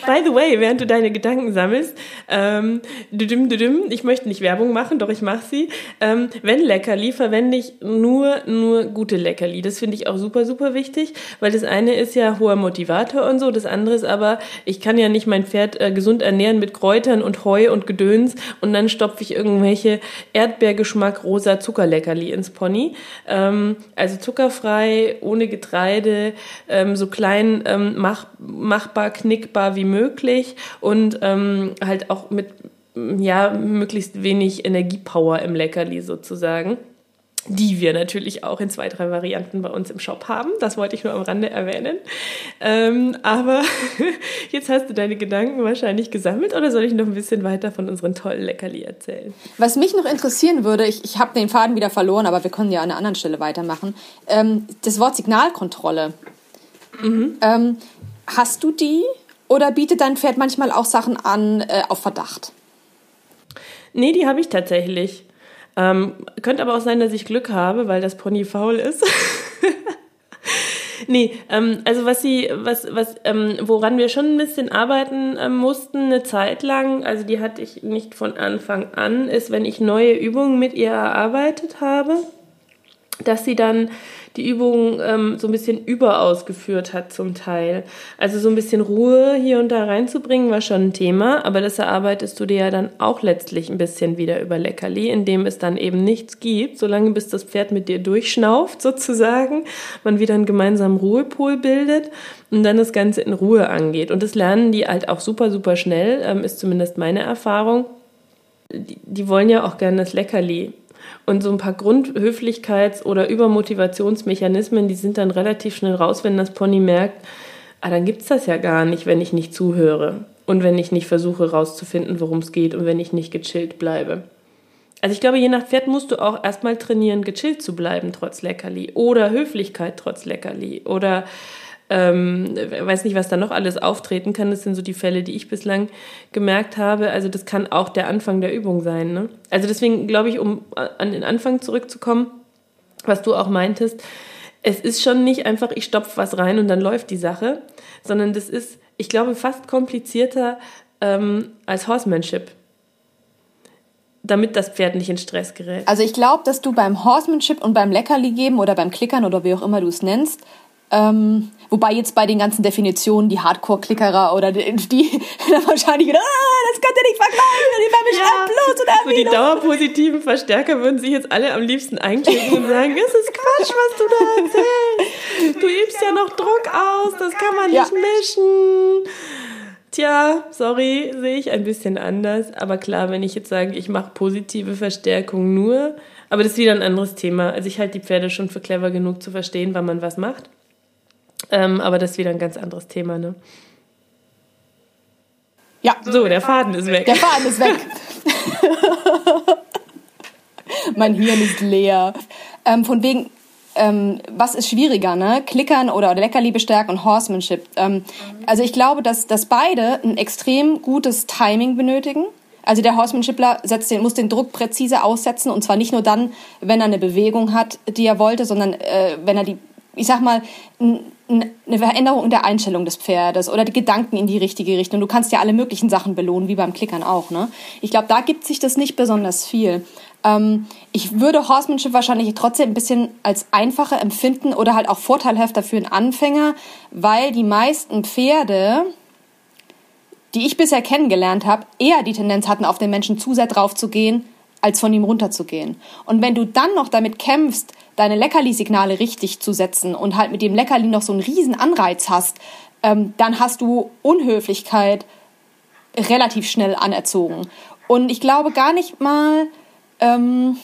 By the way, während du deine Gedanken sammelst, ähm, düdüm, düdüm, ich möchte nicht Werbung machen, doch ich mache sie. Ähm, wenn Leckerli, verwende ich nur, nur gute Leckerli. Das finde ich auch super, super wichtig, weil das eine ist ja hoher Motivator und so, das andere ist aber, ich kann ja nicht mein Pferd äh, gesund ernähren mit Kräutern und Heu und Gedöns und dann stopfe ich irgendwelche Erdbeergeschmack rosa Zuckerleckerli ins Pony. Ähm, also zuckerfrei, ohne Getreide, ähm, so klein ähm, mach, machbar, knickbar wie möglich und ähm, halt auch mit ja möglichst wenig Energiepower im Leckerli sozusagen die wir natürlich auch in zwei, drei Varianten bei uns im Shop haben. Das wollte ich nur am Rande erwähnen. Ähm, aber jetzt hast du deine Gedanken wahrscheinlich gesammelt oder soll ich noch ein bisschen weiter von unseren tollen Leckerli erzählen? Was mich noch interessieren würde, ich, ich habe den Faden wieder verloren, aber wir können ja an einer anderen Stelle weitermachen. Ähm, das Wort Signalkontrolle. Mhm. Ähm, hast du die oder bietet dein Pferd manchmal auch Sachen an äh, auf Verdacht? Nee, die habe ich tatsächlich. Ähm, könnte aber auch sein, dass ich Glück habe, weil das Pony faul ist. nee, ähm, also was sie, was, was, ähm, woran wir schon ein bisschen arbeiten ähm, mussten, eine Zeit lang, also die hatte ich nicht von Anfang an, ist, wenn ich neue Übungen mit ihr erarbeitet habe, dass sie dann die Übung ähm, so ein bisschen überausgeführt hat zum Teil. Also so ein bisschen Ruhe hier und da reinzubringen war schon ein Thema, aber das erarbeitest du dir ja dann auch letztlich ein bisschen wieder über Leckerli, indem es dann eben nichts gibt, solange bis das Pferd mit dir durchschnauft sozusagen, man wieder einen gemeinsamen Ruhepol bildet und dann das Ganze in Ruhe angeht. Und das lernen die halt auch super, super schnell, ähm, ist zumindest meine Erfahrung. Die, die wollen ja auch gerne das Leckerli. Und so ein paar Grundhöflichkeits- oder Übermotivationsmechanismen, die sind dann relativ schnell raus, wenn das Pony merkt, ah, dann gibt's das ja gar nicht, wenn ich nicht zuhöre und wenn ich nicht versuche rauszufinden, worum es geht und wenn ich nicht gechillt bleibe. Also ich glaube, je nach Pferd musst du auch erstmal trainieren, gechillt zu bleiben trotz Leckerli oder Höflichkeit trotz Leckerli oder ähm, weiß nicht, was da noch alles auftreten kann. Das sind so die Fälle, die ich bislang gemerkt habe. Also das kann auch der Anfang der Übung sein. Ne? Also deswegen glaube ich, um an den Anfang zurückzukommen, was du auch meintest, es ist schon nicht einfach, ich stopfe was rein und dann läuft die Sache, sondern das ist, ich glaube, fast komplizierter ähm, als Horsemanship damit das Pferd nicht in Stress gerät. Also ich glaube, dass du beim Horsemanship und beim Leckerli geben oder beim Klickern oder wie auch immer du es nennst, ähm, wobei jetzt bei den ganzen Definitionen die Hardcore-Klickerer oder die, die dann wahrscheinlich wieder, ah, das könnt ihr nicht vergleichen, die werden mich ja, bloß und So die dauerpositiven Verstärker würden sich jetzt alle am liebsten einklicken und sagen, es ist Quatsch, was du da erzählst. Du übst ja noch Druck aus, das kann man nicht ja. mischen. Tja, sorry, sehe ich ein bisschen anders. Aber klar, wenn ich jetzt sage, ich mache positive Verstärkung nur, aber das ist wieder ein anderes Thema. Also ich halte die Pferde schon für clever genug zu verstehen, wann man was macht. Ähm, aber das ist wieder ein ganz anderes Thema, ne? Ja. So, der Faden ist weg. Der Faden ist weg. mein Hirn ist leer. Ähm, von wegen, ähm, was ist schwieriger, ne? Klickern oder Leckerli stärken und Horsemanship. Ähm, also ich glaube, dass, dass beide ein extrem gutes Timing benötigen. Also der Horsemanshipler setzt den, muss den Druck präzise aussetzen und zwar nicht nur dann, wenn er eine Bewegung hat, die er wollte, sondern äh, wenn er die, ich sag mal, eine Veränderung der Einstellung des Pferdes oder die Gedanken in die richtige Richtung. Du kannst ja alle möglichen Sachen belohnen, wie beim Klickern auch. Ne? Ich glaube, da gibt sich das nicht besonders viel. Ähm, ich würde Horsemanship wahrscheinlich trotzdem ein bisschen als einfacher empfinden oder halt auch vorteilhafter für einen Anfänger, weil die meisten Pferde, die ich bisher kennengelernt habe, eher die Tendenz hatten, auf den Menschen zu sehr drauf zu gehen, als von ihm runterzugehen. Und wenn du dann noch damit kämpfst, deine Leckerli-Signale richtig zu setzen und halt mit dem Leckerli noch so einen riesen Anreiz hast, ähm, dann hast du Unhöflichkeit relativ schnell anerzogen. Und ich glaube gar nicht mal, ähm,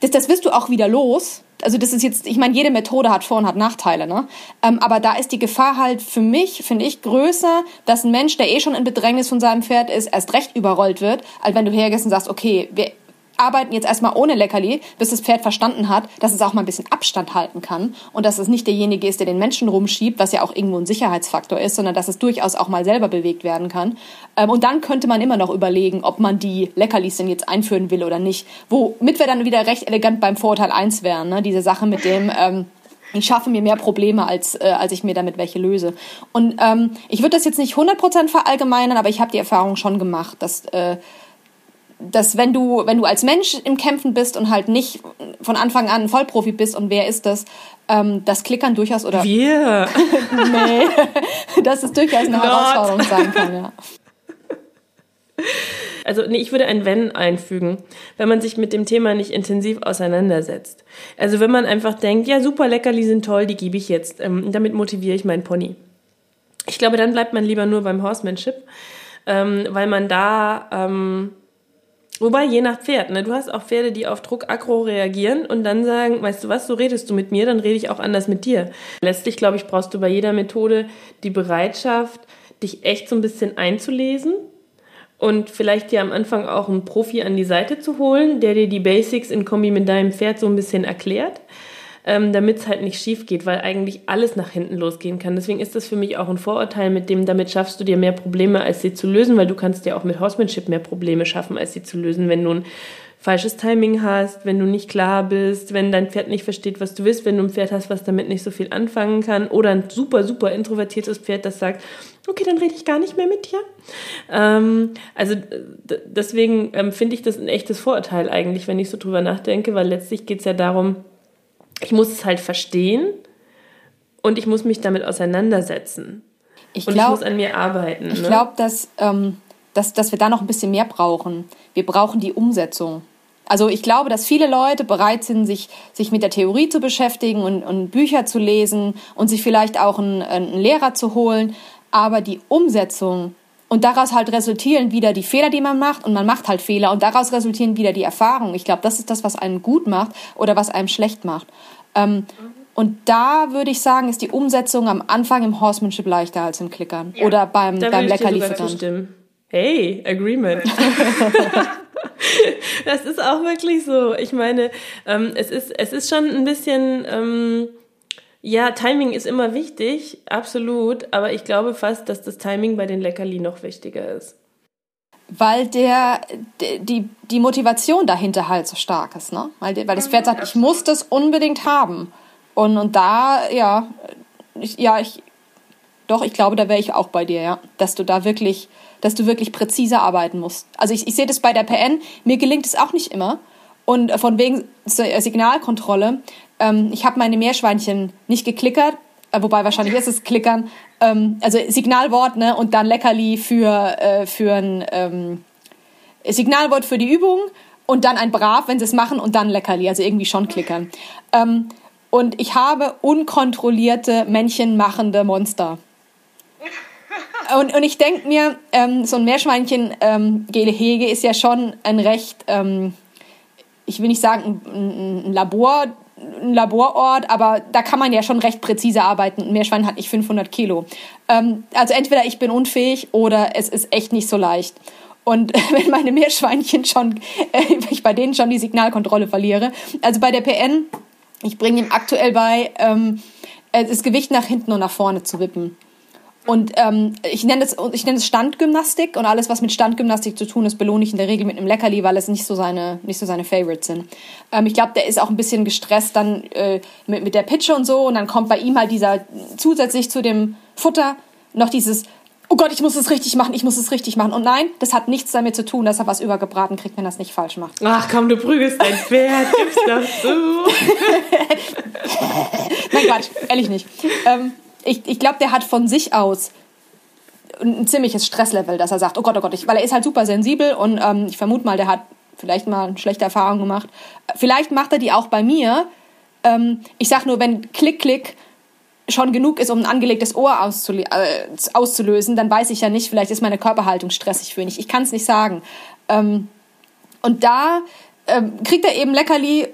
das, das wirst du auch wieder los. Also das ist jetzt, ich meine, jede Methode hat Vor- und hat Nachteile, ne? Ähm, aber da ist die Gefahr halt für mich, finde ich, größer, dass ein Mensch, der eh schon in Bedrängnis von seinem Pferd ist, erst recht überrollt wird, als wenn du hergehst und sagst, okay, wir, arbeiten jetzt erstmal ohne Leckerli, bis das Pferd verstanden hat, dass es auch mal ein bisschen Abstand halten kann und dass es nicht derjenige ist, der den Menschen rumschiebt, was ja auch irgendwo ein Sicherheitsfaktor ist, sondern dass es durchaus auch mal selber bewegt werden kann. Ähm, und dann könnte man immer noch überlegen, ob man die Leckerlis denn jetzt einführen will oder nicht. Womit wir dann wieder recht elegant beim Vorurteil 1 wären, ne? diese Sache mit dem... Ähm, ich schaffe mir mehr Probleme, als, äh, als ich mir damit welche löse. Und ähm, ich würde das jetzt nicht 100% verallgemeinern, aber ich habe die Erfahrung schon gemacht, dass, äh, dass wenn du, wenn du als Mensch im Kämpfen bist und halt nicht von Anfang an ein Vollprofi bist und wer ist das, ähm, das Klickern durchaus oder... Wir! nee, dass es durchaus eine Not. Herausforderung sein kann, ja. Also nee, ich würde ein Wenn einfügen, wenn man sich mit dem Thema nicht intensiv auseinandersetzt. Also wenn man einfach denkt, ja super Leckerli sind toll, die gebe ich jetzt, ähm, damit motiviere ich meinen Pony. Ich glaube, dann bleibt man lieber nur beim Horsemanship, ähm, weil man da, ähm, wobei je nach Pferd, ne, du hast auch Pferde, die auf Druck aggro reagieren und dann sagen, weißt du was, so redest du mit mir, dann rede ich auch anders mit dir. Letztlich, glaube ich, brauchst du bei jeder Methode die Bereitschaft, dich echt so ein bisschen einzulesen und vielleicht dir am Anfang auch einen Profi an die Seite zu holen, der dir die Basics in Kombi mit deinem Pferd so ein bisschen erklärt, ähm, damit es halt nicht schief geht, weil eigentlich alles nach hinten losgehen kann. Deswegen ist das für mich auch ein Vorurteil, mit dem damit schaffst du dir mehr Probleme, als sie zu lösen, weil du kannst dir auch mit Horsemanship mehr Probleme schaffen, als sie zu lösen, wenn du ein falsches Timing hast, wenn du nicht klar bist, wenn dein Pferd nicht versteht, was du willst, wenn du ein Pferd hast, was damit nicht so viel anfangen kann oder ein super, super introvertiertes Pferd, das sagt, okay, dann rede ich gar nicht mehr mit dir. Ähm, also deswegen ähm, finde ich das ein echtes Vorurteil eigentlich, wenn ich so drüber nachdenke, weil letztlich geht es ja darum, ich muss es halt verstehen und ich muss mich damit auseinandersetzen. Ich und glaub, ich muss an mir arbeiten. Ich ne? glaube, dass, ähm, dass, dass wir da noch ein bisschen mehr brauchen. Wir brauchen die Umsetzung. Also ich glaube, dass viele Leute bereit sind, sich, sich mit der Theorie zu beschäftigen und, und Bücher zu lesen und sich vielleicht auch einen, einen Lehrer zu holen. Aber die Umsetzung und daraus halt resultieren wieder die Fehler, die man macht und man macht halt Fehler und daraus resultieren wieder die Erfahrungen. Ich glaube, das ist das, was einen gut macht oder was einem schlecht macht. Ähm, und da würde ich sagen, ist die Umsetzung am Anfang im Horsemanship leichter als im Klickern Ja, oder beim, da beim Leckerlieferant. zustimmen. Hey, Agreement. das ist auch wirklich so. Ich meine, ähm, es, ist, es ist schon ein bisschen, ähm, ja, Timing ist immer wichtig, absolut, aber ich glaube fast, dass das Timing bei den Leckerli noch wichtiger ist. Weil der, die, die Motivation dahinter halt so stark ist, ne? Weil, der- weil das Pferd sagt, ich muss das unbedingt haben. Und, und da, ja, ich, ja, ich, doch, ich glaube, da wäre ich auch bei dir, ja. Dass du da wirklich, dass du wirklich präzise arbeiten musst. Also ich, ich sehe das bei der PN, mir gelingt es auch nicht immer. Und von wegen äh, Signalkontrolle, ähm, ich habe meine Meerschweinchen nicht geklickert, äh, wobei wahrscheinlich ist es Klickern, ähm, also Signalwort, ne, und dann Leckerli für, äh, für ein ähm, Signalwort für die Übung und dann ein Brav, wenn sie es machen, und dann Leckerli, also irgendwie schon klickern. Ähm, und ich habe unkontrollierte Männchen-machende Monster. Und, und ich denke mir, ähm, so ein Meerschweinchen ähm, Gehege ist ja schon ein recht, ähm, ich will nicht sagen ein, ein Labor, ein Laborort, aber da kann man ja schon recht präzise arbeiten. Ein Meerschwein hat nicht 500 Kilo. Ähm, also entweder ich bin unfähig oder es ist echt nicht so leicht. Und wenn meine Meerschweinchen schon, äh, ich bei denen schon die Signalkontrolle verliere, also bei der PN, ich bringe ihm aktuell bei, ähm, äh, das Gewicht nach hinten und nach vorne zu wippen. Und ähm, ich nenne es ich nenne es Standgymnastik und alles was mit Standgymnastik zu tun ist, belohne ich in der Regel mit einem Leckerli, weil es nicht so seine nicht so seine Favorites sind. Ähm, ich glaube, der ist auch ein bisschen gestresst dann äh, mit mit der Pitche und so und dann kommt bei ihm halt dieser zusätzlich zu dem Futter noch dieses Oh Gott, ich muss es richtig machen, ich muss es richtig machen. Und nein, das hat nichts damit zu tun, dass er was übergebraten kriegt, wenn er es nicht falsch macht. Ach komm, du prügelst dein Pferd, gib's doch zu. Nein, Quatsch, ehrlich nicht. Ähm, ich ich glaube, der hat von sich aus ein ziemliches Stresslevel, dass er sagt, oh Gott, oh Gott, ich, weil er ist halt super sensibel und ähm, ich vermute mal, der hat vielleicht mal eine schlechte Erfahrung gemacht. Vielleicht macht er die auch bei mir. Ähm, ich sag nur, wenn Klick, Klick schon genug ist, um ein angelegtes Ohr auszulö äh, auszulösen, dann weiß ich ja nicht, vielleicht ist meine Körperhaltung stressig für ihn. Ich kann es nicht sagen. Ähm, und da ähm, kriegt er eben Leckerli,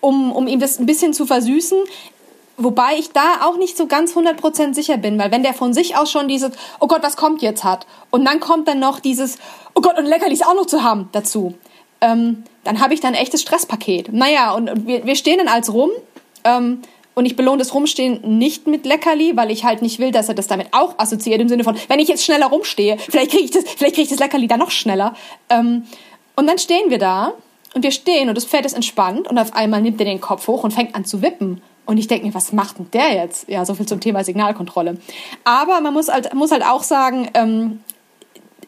um, um ihm das ein bisschen zu versüßen. Wobei ich da auch nicht so ganz 100% sicher bin, weil wenn der von sich aus schon dieses, oh Gott, was kommt jetzt hat, und dann kommt dann noch dieses, oh Gott, und Leckerlis auch noch zu haben dazu, ähm, dann habe ich dann ein echtes Stresspaket. Naja, und, und wir, wir stehen dann als rum. Ähm, und ich belohne das Rumstehen nicht mit Leckerli, weil ich halt nicht will, dass er das damit auch assoziiert, im Sinne von, wenn ich jetzt schneller rumstehe, vielleicht kriege ich das, ich das Leckerli dann noch schneller. Ähm, und dann stehen wir da und wir stehen und das Pferd ist entspannt und auf einmal nimmt er den Kopf hoch und fängt an zu wippen. Und ich denke mir, was macht denn der jetzt? Ja, so viel zum Thema Signalkontrolle. Aber man muss halt, muss halt auch sagen, ähm,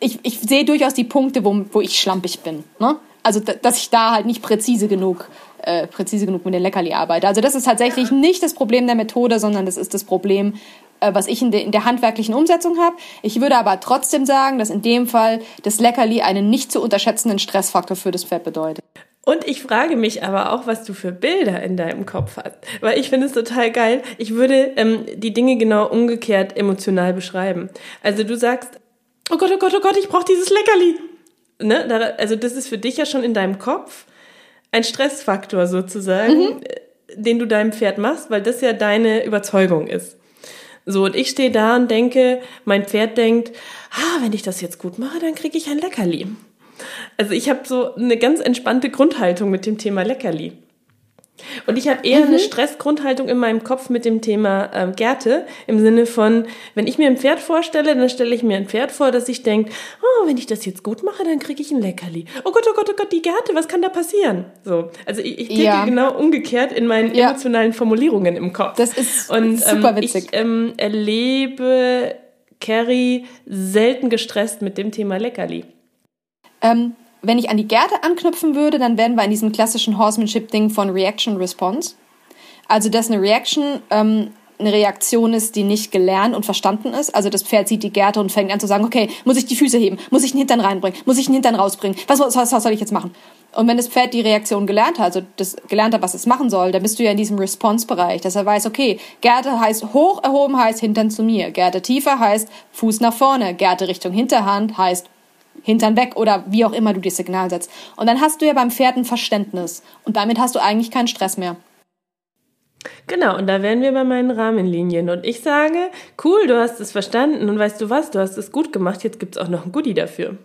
ich, ich sehe durchaus die Punkte, wo, wo ich schlampig bin. Ne? Also, dass ich da halt nicht präzise genug äh, präzise genug mit den Leckerli arbeite. Also das ist tatsächlich nicht das Problem der Methode, sondern das ist das Problem, äh, was ich in, de, in der handwerklichen Umsetzung habe. Ich würde aber trotzdem sagen, dass in dem Fall das Leckerli einen nicht zu unterschätzenden Stressfaktor für das Pferd bedeutet. Und ich frage mich aber auch, was du für Bilder in deinem Kopf hast. Weil ich finde es total geil. Ich würde ähm, die Dinge genau umgekehrt emotional beschreiben. Also du sagst, oh Gott, oh Gott, oh Gott, ich brauche dieses Leckerli. Ne? Also das ist für dich ja schon in deinem Kopf ein Stressfaktor sozusagen, mhm. den du deinem Pferd machst, weil das ja deine Überzeugung ist. So, und ich stehe da und denke, mein Pferd denkt, ah, wenn ich das jetzt gut mache, dann kriege ich ein Leckerli. Also ich habe so eine ganz entspannte Grundhaltung mit dem Thema Leckerli. Und ich habe eher mhm. eine Stressgrundhaltung in meinem Kopf mit dem Thema ähm, Gärte, im Sinne von, wenn ich mir ein Pferd vorstelle, dann stelle ich mir ein Pferd vor, dass ich denke, oh, wenn ich das jetzt gut mache, dann kriege ich ein Leckerli. Oh Gott, oh Gott, oh Gott, die Gärte, was kann da passieren? So, also ich, ich denke ja. genau umgekehrt in meinen ja. emotionalen Formulierungen im Kopf. Das ist Und, super ähm, witzig. Ich ähm, erlebe Carrie selten gestresst mit dem Thema Leckerli. Ähm, wenn ich an die Gärte anknüpfen würde, dann wären wir in diesem klassischen Horsemanship-Ding von Reaction Response. Also, dass eine Reaction ähm, eine Reaktion ist, die nicht gelernt und verstanden ist. Also das Pferd sieht die Gärte und fängt an zu sagen, okay, muss ich die Füße heben? Muss ich den Hintern reinbringen? Muss ich den Hintern rausbringen? Was, was, was soll ich jetzt machen? Und wenn das Pferd die Reaktion gelernt hat, also das gelernt hat, was es machen soll, dann bist du ja in diesem Response-Bereich, dass er weiß, okay, Gärte heißt hoch erhoben heißt Hintern zu mir, Gärte tiefer heißt Fuß nach vorne, Gärte Richtung Hinterhand heißt Hintern weg oder wie auch immer du das Signal setzt. Und dann hast du ja beim Pferd ein Verständnis und damit hast du eigentlich keinen Stress mehr. Genau, und da wären wir bei meinen Rahmenlinien. Und ich sage, cool, du hast es verstanden und weißt du was, du hast es gut gemacht, jetzt gibt es auch noch ein Goodie dafür.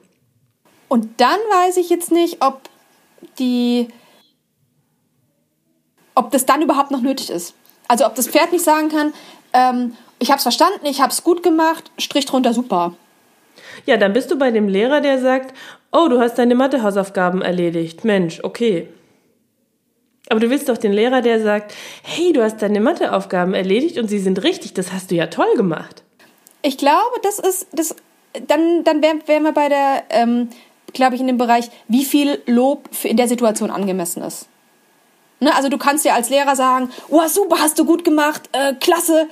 Und dann weiß ich jetzt nicht, ob die, ob das dann überhaupt noch nötig ist. Also ob das Pferd nicht sagen kann, ähm, ich habe es verstanden, ich habe es gut gemacht, Strich drunter, super. Ja, dann bist du bei dem Lehrer, der sagt, oh, du hast deine Mathehausaufgaben erledigt. Mensch, okay. Aber du willst doch den Lehrer, der sagt, hey, du hast deine Matheaufgaben erledigt und sie sind richtig, das hast du ja toll gemacht. Ich glaube, das ist, das, dann, dann wären wär wir bei der, ähm, glaube ich, in dem Bereich, wie viel Lob in der Situation angemessen ist. Ne? Also du kannst ja als Lehrer sagen, oh, super, hast du gut gemacht, äh, klasse,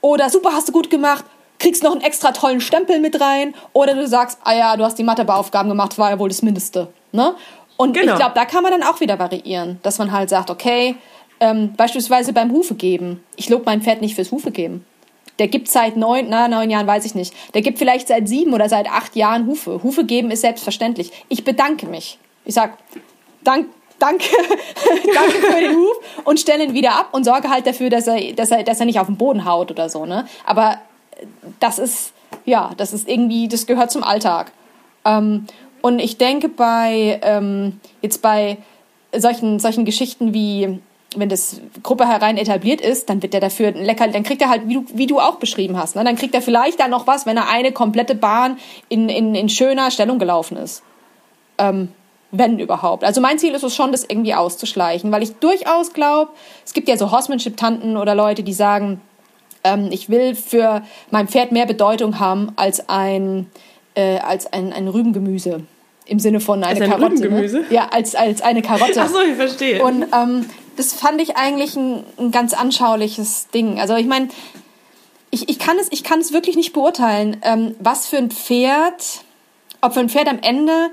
oder super, hast du gut gemacht, kriegst noch einen extra tollen Stempel mit rein oder du sagst, ah ja, du hast die Mathebeaufgaben gemacht, war ja wohl das Mindeste. Ne? Und genau. ich glaube, da kann man dann auch wieder variieren, dass man halt sagt, okay, ähm, beispielsweise beim Hufe geben. Ich lobe mein Pferd nicht fürs Hufe geben. Der gibt seit neun, na, neun Jahren, weiß ich nicht. Der gibt vielleicht seit sieben oder seit acht Jahren Hufe. Hufe geben ist selbstverständlich. Ich bedanke mich. Ich sag, dank, danke, danke für den Huf und stelle ihn wieder ab und sorge halt dafür, dass er, dass er, dass er nicht auf den Boden haut oder so, ne? Aber das ist, ja, das ist irgendwie, das gehört zum Alltag. Ähm, und ich denke bei, ähm, jetzt bei solchen, solchen Geschichten wie, wenn das Gruppe herein etabliert ist, dann wird der dafür lecker, dann kriegt er halt, wie du, wie du auch beschrieben hast, ne? dann kriegt er vielleicht dann noch was, wenn er eine komplette Bahn in, in, in schöner Stellung gelaufen ist. Ähm, wenn überhaupt. Also mein Ziel ist es schon, das irgendwie auszuschleichen, weil ich durchaus glaube, es gibt ja so Horsemanship-Tanten oder Leute, die sagen, ähm, ich will für mein Pferd mehr Bedeutung haben als ein, äh, als ein, ein Rübengemüse. Im Sinne von eine als Karotte. Rübengemüse? Ne? Ja, als, als eine Karotte. Ach so, ich verstehe. Und ähm, das fand ich eigentlich ein, ein ganz anschauliches Ding. Also ich meine, ich, ich, kann es, ich kann es wirklich nicht beurteilen, ähm, was für ein Pferd, ob für ein Pferd am Ende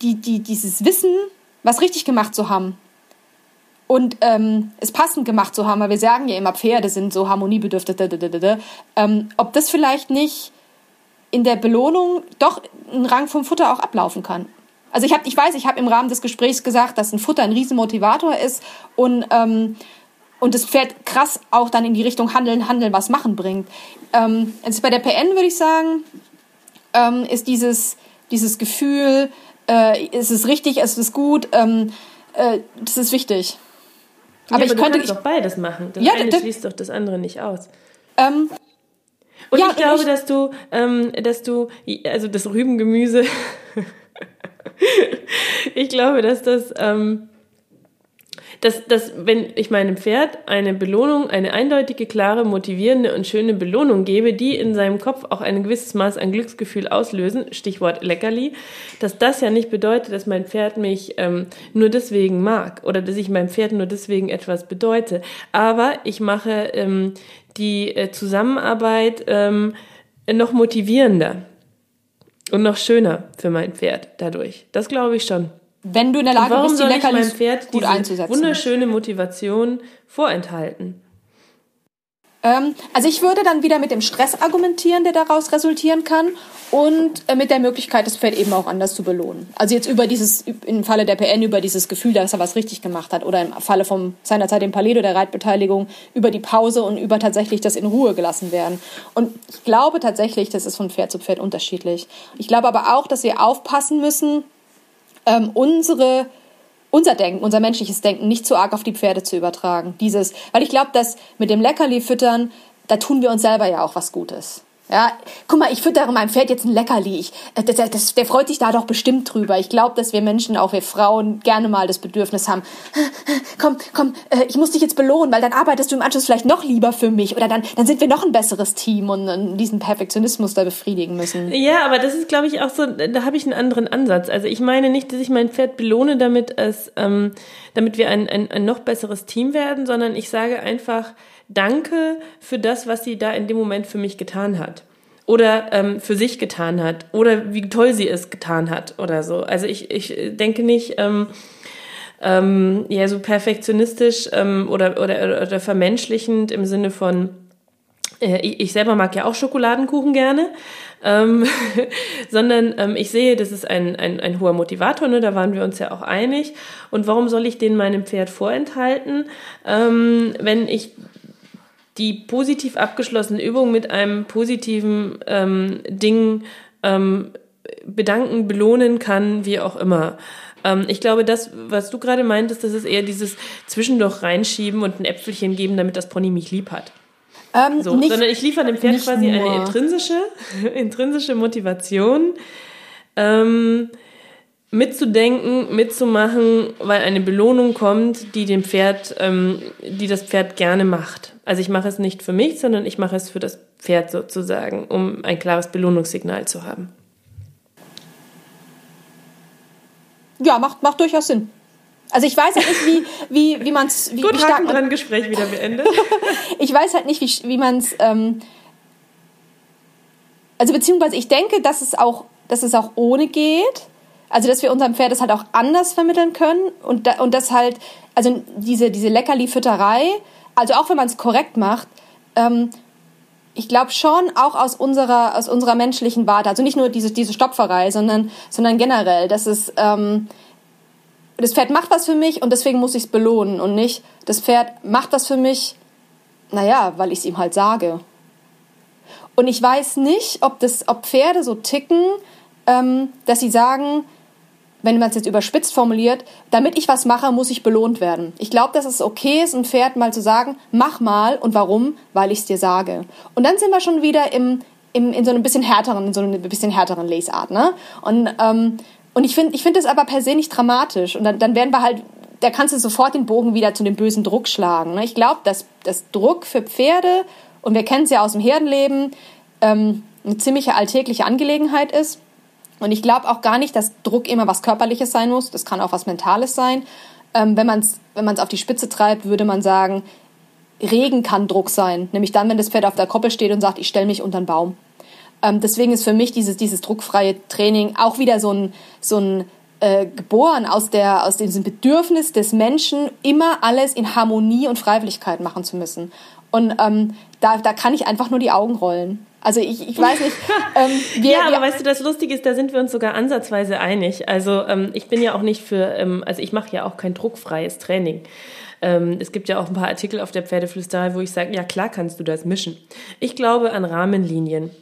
die, die, dieses Wissen, was richtig gemacht zu haben, und ähm, es passend gemacht zu haben, weil wir sagen ja immer, Pferde sind so harmoniebedürftig, ähm, ob das vielleicht nicht in der Belohnung doch ein Rang vom Futter auch ablaufen kann. Also ich, hab, ich weiß, ich habe im Rahmen des Gesprächs gesagt, dass ein Futter ein Riesenmotivator ist und, ähm, und das Pferd krass auch dann in die Richtung Handeln, Handeln, was machen bringt. Ähm, also bei der PN würde ich sagen, ähm, ist dieses, dieses Gefühl, äh, es ist richtig, es ist gut, ähm, äh, das ist wichtig. Aber, ja, aber ich könnte doch beides machen. Das ja, eine schließt doch das andere nicht aus. Ähm, und ja, ich glaube, ich, dass du, ähm, dass du, also das Rübengemüse, ich glaube, dass das, ähm, dass, dass wenn ich meinem Pferd eine Belohnung, eine eindeutige, klare, motivierende und schöne Belohnung gebe, die in seinem Kopf auch ein gewisses Maß an Glücksgefühl auslösen, Stichwort Leckerli, dass das ja nicht bedeutet, dass mein Pferd mich ähm, nur deswegen mag oder dass ich meinem Pferd nur deswegen etwas bedeute. Aber ich mache ähm, die äh, Zusammenarbeit ähm, noch motivierender und noch schöner für mein Pferd dadurch. Das glaube ich schon. Wenn du in der Lage warum bist, die meinem Pferd gut einzusetzen. Wunderschöne Motivation vorenthalten. Ähm, also ich würde dann wieder mit dem Stress argumentieren, der daraus resultieren kann und äh, mit der Möglichkeit, das Pferd eben auch anders zu belohnen. Also jetzt über dieses, im Falle der PN, über dieses Gefühl, dass er was richtig gemacht hat oder im Falle von seinerzeit dem Paledo, der Reitbeteiligung, über die Pause und über tatsächlich das in Ruhe gelassen werden. Und ich glaube tatsächlich, das ist von Pferd zu Pferd unterschiedlich. Ich glaube aber auch, dass wir aufpassen müssen, ähm, unsere unser Denken, unser menschliches Denken nicht zu arg auf die Pferde zu übertragen. Dieses, weil ich glaube, dass mit dem Leckerli füttern, da tun wir uns selber ja auch was Gutes. Ja, guck mal, ich füttere meinem Pferd jetzt ein Leckerli. Ich, äh, das, das, der freut sich da doch bestimmt drüber. Ich glaube, dass wir Menschen, auch wir Frauen, gerne mal das Bedürfnis haben, komm, komm, äh, ich muss dich jetzt belohnen, weil dann arbeitest du im Anschluss vielleicht noch lieber für mich oder dann, dann sind wir noch ein besseres Team und, und diesen Perfektionismus da befriedigen müssen. Ja, aber das ist, glaube ich, auch so, da habe ich einen anderen Ansatz. Also ich meine nicht, dass ich mein Pferd belohne, damit es, ähm, damit wir ein, ein, ein noch besseres Team werden, sondern ich sage einfach, Danke für das, was sie da in dem Moment für mich getan hat. Oder ähm, für sich getan hat. Oder wie toll sie es getan hat oder so. Also ich, ich denke nicht, ähm, ähm, ja, so perfektionistisch ähm, oder, oder, oder vermenschlichend im Sinne von, äh, ich selber mag ja auch Schokoladenkuchen gerne, ähm, sondern ähm, ich sehe, das ist ein, ein, ein hoher Motivator, ne? da waren wir uns ja auch einig. Und warum soll ich den meinem Pferd vorenthalten, ähm, wenn ich die positiv abgeschlossene Übung mit einem positiven ähm, Ding ähm, bedanken, belohnen kann, wie auch immer. Ähm, ich glaube, das, was du gerade meintest, das ist eher dieses Zwischendurch reinschieben und ein Äpfelchen geben, damit das Pony mich lieb hat. Ähm, so, nicht, sondern ich liefere dem Pferd quasi nur. eine intrinsische, intrinsische Motivation. Ähm, mitzudenken, mitzumachen, weil eine Belohnung kommt, die dem Pferd, ähm, die das Pferd gerne macht. Also ich mache es nicht für mich, sondern ich mache es für das Pferd sozusagen, um ein klares Belohnungssignal zu haben. Ja, macht, macht durchaus Sinn. Also ich weiß halt nicht, wie, wie, wie man es... Wie, Gut, wie stark dran Gespräch wieder beendet. ich weiß halt nicht, wie, wie man es... Ähm, also beziehungsweise ich denke, dass es auch, dass es auch ohne geht also, dass wir unserem Pferd das halt auch anders vermitteln können und, da, und das halt, also diese, diese Leckerli-Fütterei, also auch wenn man es korrekt macht, ähm, ich glaube schon auch aus unserer, aus unserer menschlichen Warte, also nicht nur diese, diese Stopferei, sondern, sondern generell, dass es, ähm, das Pferd macht was für mich und deswegen muss ich es belohnen und nicht, das Pferd macht was für mich, naja, weil ich es ihm halt sage. Und ich weiß nicht, ob, das, ob Pferde so ticken, ähm, dass sie sagen, wenn man es jetzt überspitzt formuliert, damit ich was mache, muss ich belohnt werden. Ich glaube, dass es okay ist, ein Pferd mal zu sagen, mach mal und warum? Weil ich es dir sage. Und dann sind wir schon wieder im, im, in so einem bisschen härteren, in so einem bisschen härteren Lesart, ne? Und, ähm, und ich finde, ich finde das aber per se nicht dramatisch. Und dann, dann werden wir halt, da kannst du sofort den Bogen wieder zu dem bösen Druck schlagen. Ne? Ich glaube, dass das Druck für Pferde, und wir kennen es ja aus dem Herdenleben, ähm, eine ziemliche alltägliche Angelegenheit ist. Und ich glaube auch gar nicht, dass Druck immer was Körperliches sein muss. Das kann auch was Mentales sein. Ähm, wenn man es wenn auf die Spitze treibt, würde man sagen, Regen kann Druck sein. Nämlich dann, wenn das Pferd auf der Koppel steht und sagt, ich stelle mich unter den Baum. Ähm, deswegen ist für mich dieses, dieses druckfreie Training auch wieder so ein, so ein äh, geboren aus, der, aus diesem Bedürfnis des Menschen, immer alles in Harmonie und Freiwilligkeit machen zu müssen. Und ähm, da, da kann ich einfach nur die Augen rollen. Also ich, ich weiß nicht. Ähm, wir, ja, aber wir, weißt du, das Lustige ist, da sind wir uns sogar ansatzweise einig. Also ähm, ich bin ja auch nicht für, ähm, also ich mache ja auch kein druckfreies Training. Ähm, es gibt ja auch ein paar Artikel auf der Pferdeflüsterei, wo ich sage, ja klar kannst du das mischen. Ich glaube an Rahmenlinien.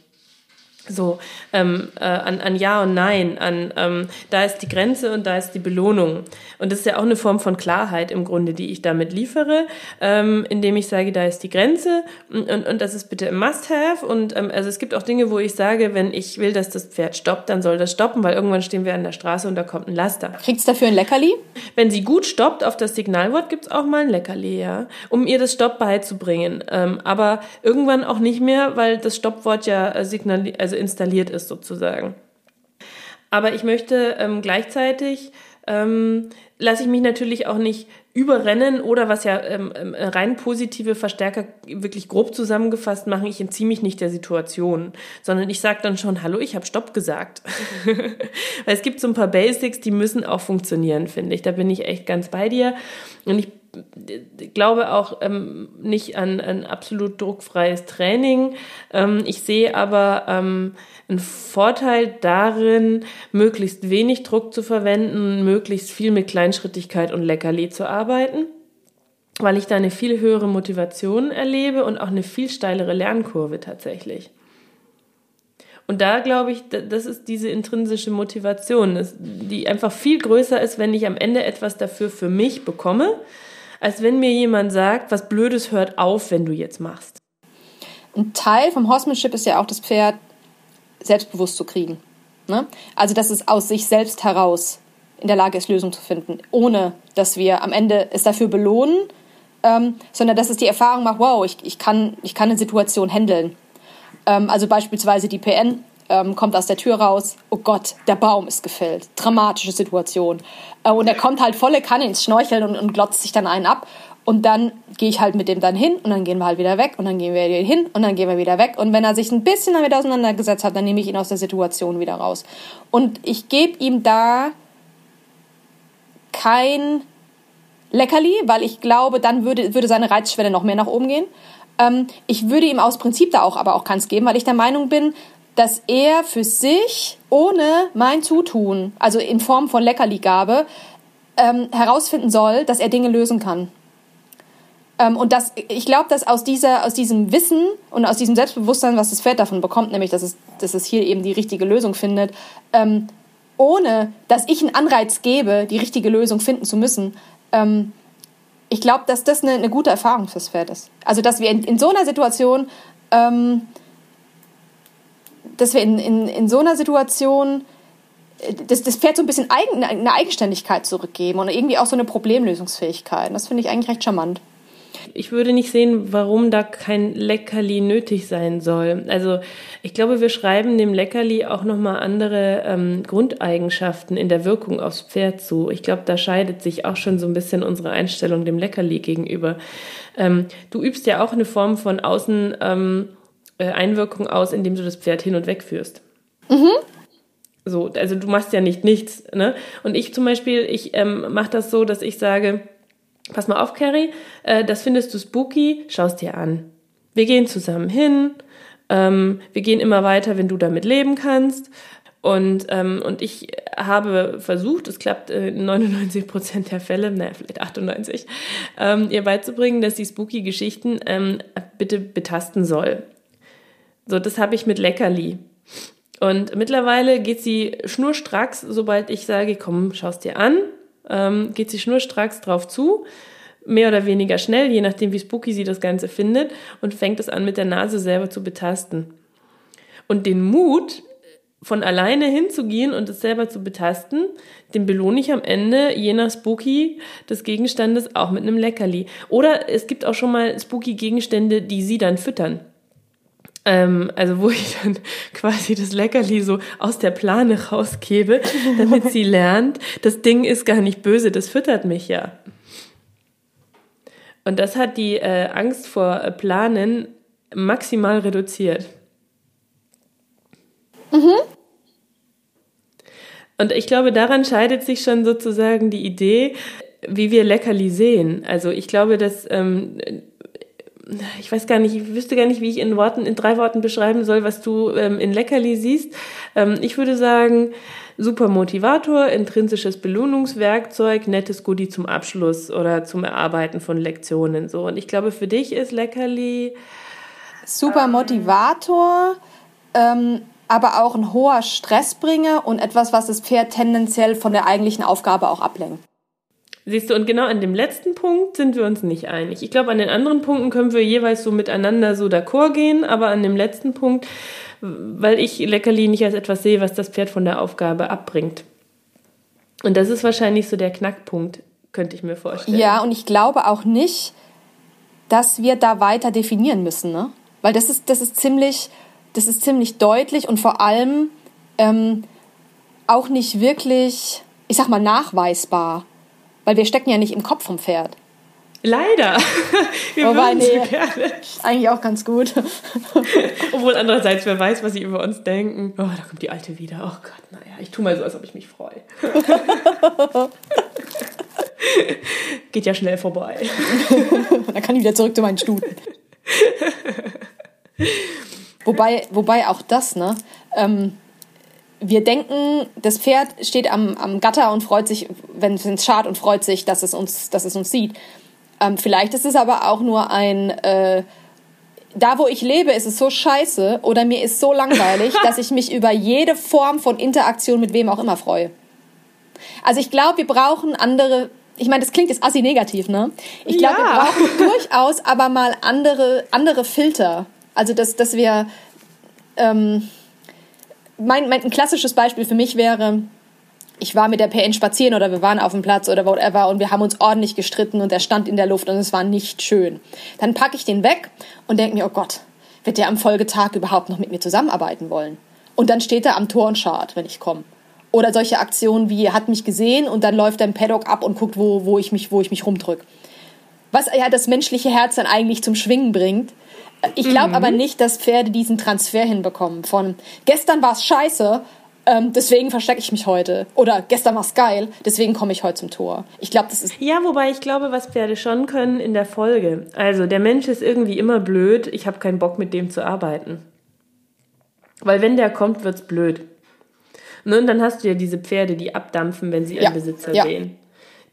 So, ähm, äh, an, an Ja und Nein, an ähm, da ist die Grenze und da ist die Belohnung. Und das ist ja auch eine Form von Klarheit im Grunde, die ich damit liefere, ähm, indem ich sage, da ist die Grenze und, und, und das ist bitte ein Must-Have. Und ähm, also es gibt auch Dinge, wo ich sage, wenn ich will, dass das Pferd stoppt, dann soll das stoppen, weil irgendwann stehen wir an der Straße und da kommt ein Laster. Kriegt's dafür ein Leckerli? Wenn sie gut stoppt auf das Signalwort, gibt's auch mal ein Leckerli, ja, um ihr das Stopp beizubringen. Ähm, aber irgendwann auch nicht mehr, weil das Stoppwort ja äh, signalisiert, also installiert ist sozusagen. Aber ich möchte ähm, gleichzeitig, ähm, lasse ich mich natürlich auch nicht überrennen oder was ja ähm, ähm, rein positive Verstärker wirklich grob zusammengefasst machen, ich entziehe mich nicht der Situation, sondern ich sage dann schon, hallo, ich habe Stopp gesagt. Weil es gibt so ein paar Basics, die müssen auch funktionieren, finde ich. Da bin ich echt ganz bei dir. Und ich glaube auch ähm, nicht an ein absolut druckfreies Training. Ähm, ich sehe aber ähm, einen Vorteil darin, möglichst wenig Druck zu verwenden, möglichst viel mit Kleinschrittigkeit und Leckerli zu arbeiten, weil ich da eine viel höhere Motivation erlebe und auch eine viel steilere Lernkurve tatsächlich. Und da glaube ich, das ist diese intrinsische Motivation, die einfach viel größer ist, wenn ich am Ende etwas dafür für mich bekomme, als wenn mir jemand sagt, was Blödes hört auf, wenn du jetzt machst. Ein Teil vom Horsemanship ist ja auch das Pferd selbstbewusst zu kriegen. Ne? Also, dass es aus sich selbst heraus in der Lage ist, Lösungen zu finden, ohne dass wir am Ende es dafür belohnen, ähm, sondern dass es die Erfahrung macht, wow, ich, ich, kann, ich kann eine Situation handeln. Ähm, also beispielsweise die PN ähm, kommt aus der Tür raus, oh Gott, der Baum ist gefällt, dramatische Situation. Äh, und er kommt halt volle Kanne ins Schnorcheln und, und glotzt sich dann einen ab. Und dann gehe ich halt mit dem dann hin und dann gehen wir halt wieder weg und dann gehen wir wieder hin und dann gehen wir wieder weg. Und wenn er sich ein bisschen damit auseinandergesetzt hat, dann nehme ich ihn aus der Situation wieder raus. Und ich gebe ihm da kein Leckerli, weil ich glaube, dann würde, würde seine Reizschwelle noch mehr nach oben gehen. Ähm, ich würde ihm aus Prinzip da auch aber auch keins geben, weil ich der Meinung bin, dass er für sich ohne mein Zutun, also in Form von Leckerligabe, ähm, herausfinden soll, dass er Dinge lösen kann. Ähm, und das, ich glaube, dass aus, dieser, aus diesem Wissen und aus diesem Selbstbewusstsein, was das Pferd davon bekommt, nämlich, dass es, dass es hier eben die richtige Lösung findet, ähm, ohne dass ich einen Anreiz gebe, die richtige Lösung finden zu müssen, ähm, ich glaube, dass das eine, eine, gute Erfahrung fürs Pferd ist. Also, dass wir in, in so einer Situation, ähm, dass wir in, in, in so einer Situation das, das Pferd so ein bisschen eigen, eine Eigenständigkeit zurückgeben und irgendwie auch so eine Problemlösungsfähigkeit. Das finde ich eigentlich recht charmant. Ich würde nicht sehen, warum da kein Leckerli nötig sein soll. Also ich glaube, wir schreiben dem Leckerli auch nochmal andere ähm, Grundeigenschaften in der Wirkung aufs Pferd zu. Ich glaube, da scheidet sich auch schon so ein bisschen unsere Einstellung dem Leckerli gegenüber. Ähm, du übst ja auch eine Form von Außen ähm, äh, Einwirkung aus, indem du das Pferd hin und weg führst. Mhm. So, also du machst ja nicht nichts. Ne? Und ich zum Beispiel, ich ähm, mache das so, dass ich sage, pass mal auf, Carrie, äh, das findest du spooky, schaust dir an. Wir gehen zusammen hin, ähm, wir gehen immer weiter, wenn du damit leben kannst. Und, ähm, und ich habe versucht, es klappt in 99 Prozent der Fälle, naja, vielleicht 98, ähm, ihr beizubringen, dass die spooky Geschichten ähm, bitte betasten soll. So, das habe ich mit Leckerli. Und mittlerweile geht sie schnurstracks, sobald ich sage, komm, schaust dir an, ähm, geht sie schnurstracks drauf zu, mehr oder weniger schnell, je nachdem, wie spooky sie das Ganze findet, und fängt es an, mit der Nase selber zu betasten. Und den Mut, von alleine hinzugehen und es selber zu betasten, den belohne ich am Ende, je nach Spooky des Gegenstandes, auch mit einem Leckerli. Oder es gibt auch schon mal spooky Gegenstände, die sie dann füttern. Ähm, also wo ich dann quasi das Leckerli so aus der Plane rausgebe, damit sie lernt, das Ding ist gar nicht böse, das füttert mich ja. Und das hat die äh, Angst vor äh, Planen maximal reduziert. Mhm. Und ich glaube, daran scheidet sich schon sozusagen die Idee, wie wir Leckerli sehen. Also ich glaube, dass ähm, ich weiß gar nicht, ich wüsste gar nicht, wie ich in Worten, in drei Worten beschreiben soll, was du ähm, in Leckerli siehst. Ähm, ich würde sagen, super Motivator, intrinsisches Belohnungswerkzeug, nettes Goodie zum Abschluss oder zum Erarbeiten von Lektionen, so. Und ich glaube, für dich ist Leckerli super Motivator, ähm, aber auch ein hoher Stressbringer und etwas, was das Pferd tendenziell von der eigentlichen Aufgabe auch ablenkt. Siehst du, und genau an dem letzten Punkt sind wir uns nicht einig. Ich glaube, an den anderen Punkten können wir jeweils so miteinander so d'accord gehen, aber an dem letzten Punkt, weil ich Leckerli nicht als etwas sehe, was das Pferd von der Aufgabe abbringt. Und das ist wahrscheinlich so der Knackpunkt, könnte ich mir vorstellen. Ja, und ich glaube auch nicht, dass wir da weiter definieren müssen, ne? Weil das ist, das ist ziemlich, das ist ziemlich deutlich und vor allem ähm, auch nicht wirklich, ich sag mal, nachweisbar. Weil wir stecken ja nicht im Kopf vom Pferd. Leider. Wir Wobei, würden nee, gerne. eigentlich auch ganz gut. Obwohl andererseits, wer weiß, was sie über uns denken. Oh, da kommt die Alte wieder. Oh Gott, naja, ich tue mal so, als ob ich mich freue. Geht ja schnell vorbei. Dann kann ich wieder zurück zu meinen Stuten. wobei, wobei auch das, ne? Ähm, wir denken, das Pferd steht am, am Gatter und freut sich, wenn es schart und freut sich, dass es uns, dass es uns sieht. Ähm, vielleicht ist es aber auch nur ein, äh, da wo ich lebe, ist es so scheiße oder mir ist so langweilig, dass ich mich über jede Form von Interaktion mit wem auch immer freue. Also ich glaube, wir brauchen andere. Ich meine, das klingt jetzt assi negativ, ne? Ich glaube, wir Ja. brauchen durchaus aber mal andere, andere Filter. Also, dass, dass wir. Ähm, mein, mein, ein klassisches Beispiel für mich wäre, ich war mit der PN spazieren oder wir waren auf dem Platz oder whatever und wir haben uns ordentlich gestritten und er stand in der Luft und es war nicht schön. Dann packe ich den weg und denke mir, oh Gott, wird der am Folgetag überhaupt noch mit mir zusammenarbeiten wollen? Und dann steht er am Tor und schart, wenn ich komme. Oder solche Aktionen wie, er hat mich gesehen und dann läuft er im Paddock ab und guckt, wo, wo, ich, mich, wo ich mich rumdrück. Was ja das menschliche Herz dann eigentlich zum Schwingen bringt. Ich glaube aber nicht, dass Pferde diesen Transfer hinbekommen von gestern war es scheiße, ähm, deswegen verstecke ich mich heute. Oder gestern war es geil, deswegen komme ich heute zum Tor. Ich glaube, das ist Ja, wobei ich glaube, was Pferde schon können in der Folge. Also, der Mensch ist irgendwie immer blöd. Ich habe keinen Bock, mit dem zu arbeiten. Weil wenn der kommt, wird's blöd. Ne, und dann hast du ja diese Pferde, die abdampfen, wenn sie Ja, einen Besitzer ja. sehen.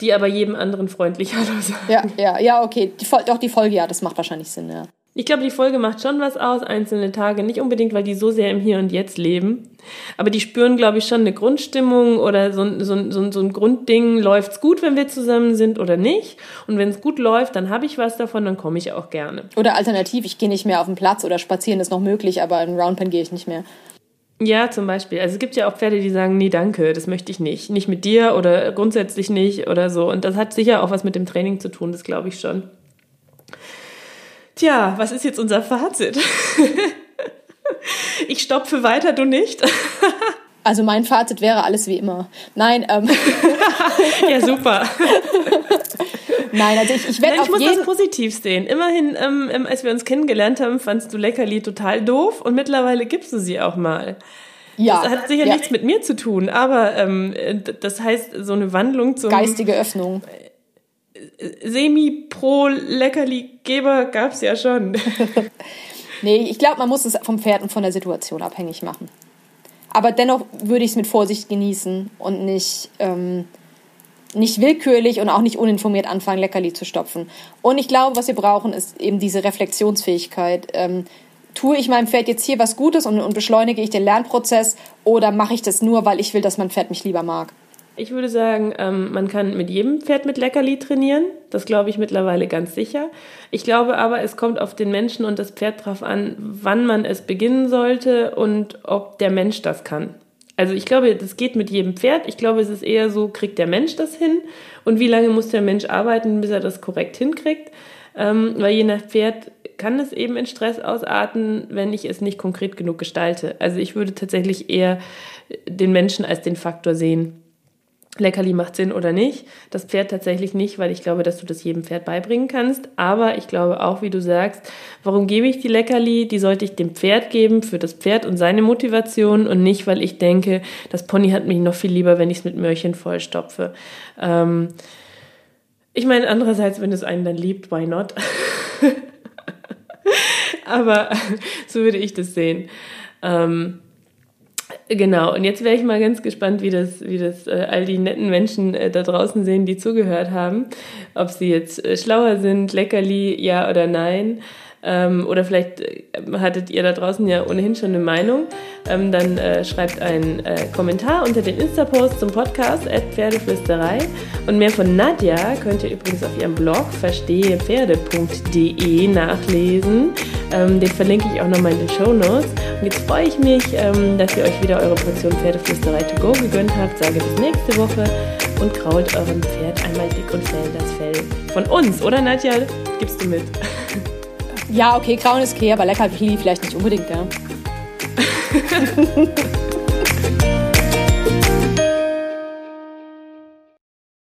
Die aber jedem anderen freundlich Hallo sagen. ja, ja, ja, okay. Die, doch die Folge, ja, das macht wahrscheinlich Sinn, ja. Ich glaube, die Folge macht schon was aus, einzelne Tage. Nicht unbedingt, weil die so sehr im Hier und Jetzt leben. Aber die spüren, glaube ich, schon eine Grundstimmung oder so, ein- so, ein- so, ein- so ein Grundding. Läuft's gut, wenn wir zusammen sind oder nicht? Und wenn es gut läuft, dann habe ich was davon, dann komme ich auch gerne. Oder alternativ, ich gehe nicht mehr auf den Platz oder spazieren ist noch möglich, aber in Roundpen gehe ich nicht mehr. Ja, zum Beispiel. Also es gibt ja auch Pferde, die sagen, nee, danke, das möchte ich nicht. Nicht mit dir oder grundsätzlich nicht oder so. Und das hat sicher auch was mit dem Training zu tun, das glaube ich schon. Tja, was ist jetzt unser Fazit? ich stopfe weiter, du nicht? Also mein Fazit wäre alles wie immer. Nein, ähm, ja, super. nein, also ich, ich werde Nein, ich auf muss das jeden positiv sehen. Immerhin, ähm, ähm, als wir uns kennengelernt haben, fandst du Leckerli total doof und mittlerweile gibst du sie auch mal. ja, Das hat sicher ja, nichts mit mir zu tun, aber ähm, das heißt, so eine Wandlung zum geistige Öffnung. Semi-Pro-Leckerli-Geber gab's ja schon. Nee, ich glaube, man muss es vom Pferd und von der Situation abhängig machen. Aber dennoch würde ich es mit Vorsicht genießen und nicht, ähm, nicht willkürlich und auch nicht uninformiert anfangen, Leckerli zu stopfen. Und ich glaube, was wir brauchen, ist eben diese Reflexionsfähigkeit. Ähm, tue ich meinem Pferd jetzt hier was Gutes und, und beschleunige ich den Lernprozess oder mache ich das nur, weil ich will, dass mein Pferd mich lieber mag? Ich würde sagen, ähm, man kann mit jedem Pferd mit Leckerli trainieren. Das glaube ich mittlerweile ganz sicher. Ich glaube aber, es kommt auf den Menschen und das Pferd drauf an, wann man es beginnen sollte und ob der Mensch das kann. Also ich glaube, das geht mit jedem Pferd. Ich glaube, es ist eher so, kriegt der Mensch das hin und wie lange muss der Mensch arbeiten, bis er das korrekt hinkriegt. Ähm, weil je nach Pferd kann es eben in Stress ausarten, wenn ich es nicht konkret genug gestalte. Also ich würde tatsächlich eher den Menschen als den Faktor sehen. Leckerli macht Sinn oder nicht. Das Pferd tatsächlich nicht, weil ich glaube, dass du das jedem Pferd beibringen kannst. Aber ich glaube auch, wie du sagst, warum gebe ich die Leckerli? Die sollte ich dem Pferd geben für das Pferd und seine Motivation und nicht, weil ich denke, das Pony hat mich noch viel lieber, wenn ich es mit Möhrchen vollstopfe. Ähm, ich meine, andererseits, wenn es einen dann liebt, why not? Aber so würde ich das sehen. Ähm, Genau, und jetzt wäre ich mal ganz gespannt, wie das, wie das äh, all die netten Menschen äh, da draußen sehen, die zugehört haben. Ob sie jetzt äh, schlauer sind, Leckerli, ja oder nein. Ähm, oder vielleicht äh, hattet ihr da draußen ja ohnehin schon eine Meinung, ähm, dann äh, schreibt einen äh, Kommentar unter den Insta-Post zum Podcast at Pferdeflüsterei. Und mehr von Nadja könnt ihr übrigens auf ihrem Blog verstehepferde.de nachlesen. Ähm, den verlinke ich auch nochmal in den Show Notes. Und jetzt freue ich mich, ähm, dass ihr euch wieder eure Portion Pferdeflüsterei to go gegönnt habt. Sage bis nächste Woche und krault eurem Pferd einmal dick und fell das Fell von uns, oder Nadja? Gibst du mit? Ja, okay, Grauen ist okay, aber lecker Pili vielleicht nicht unbedingt, ja.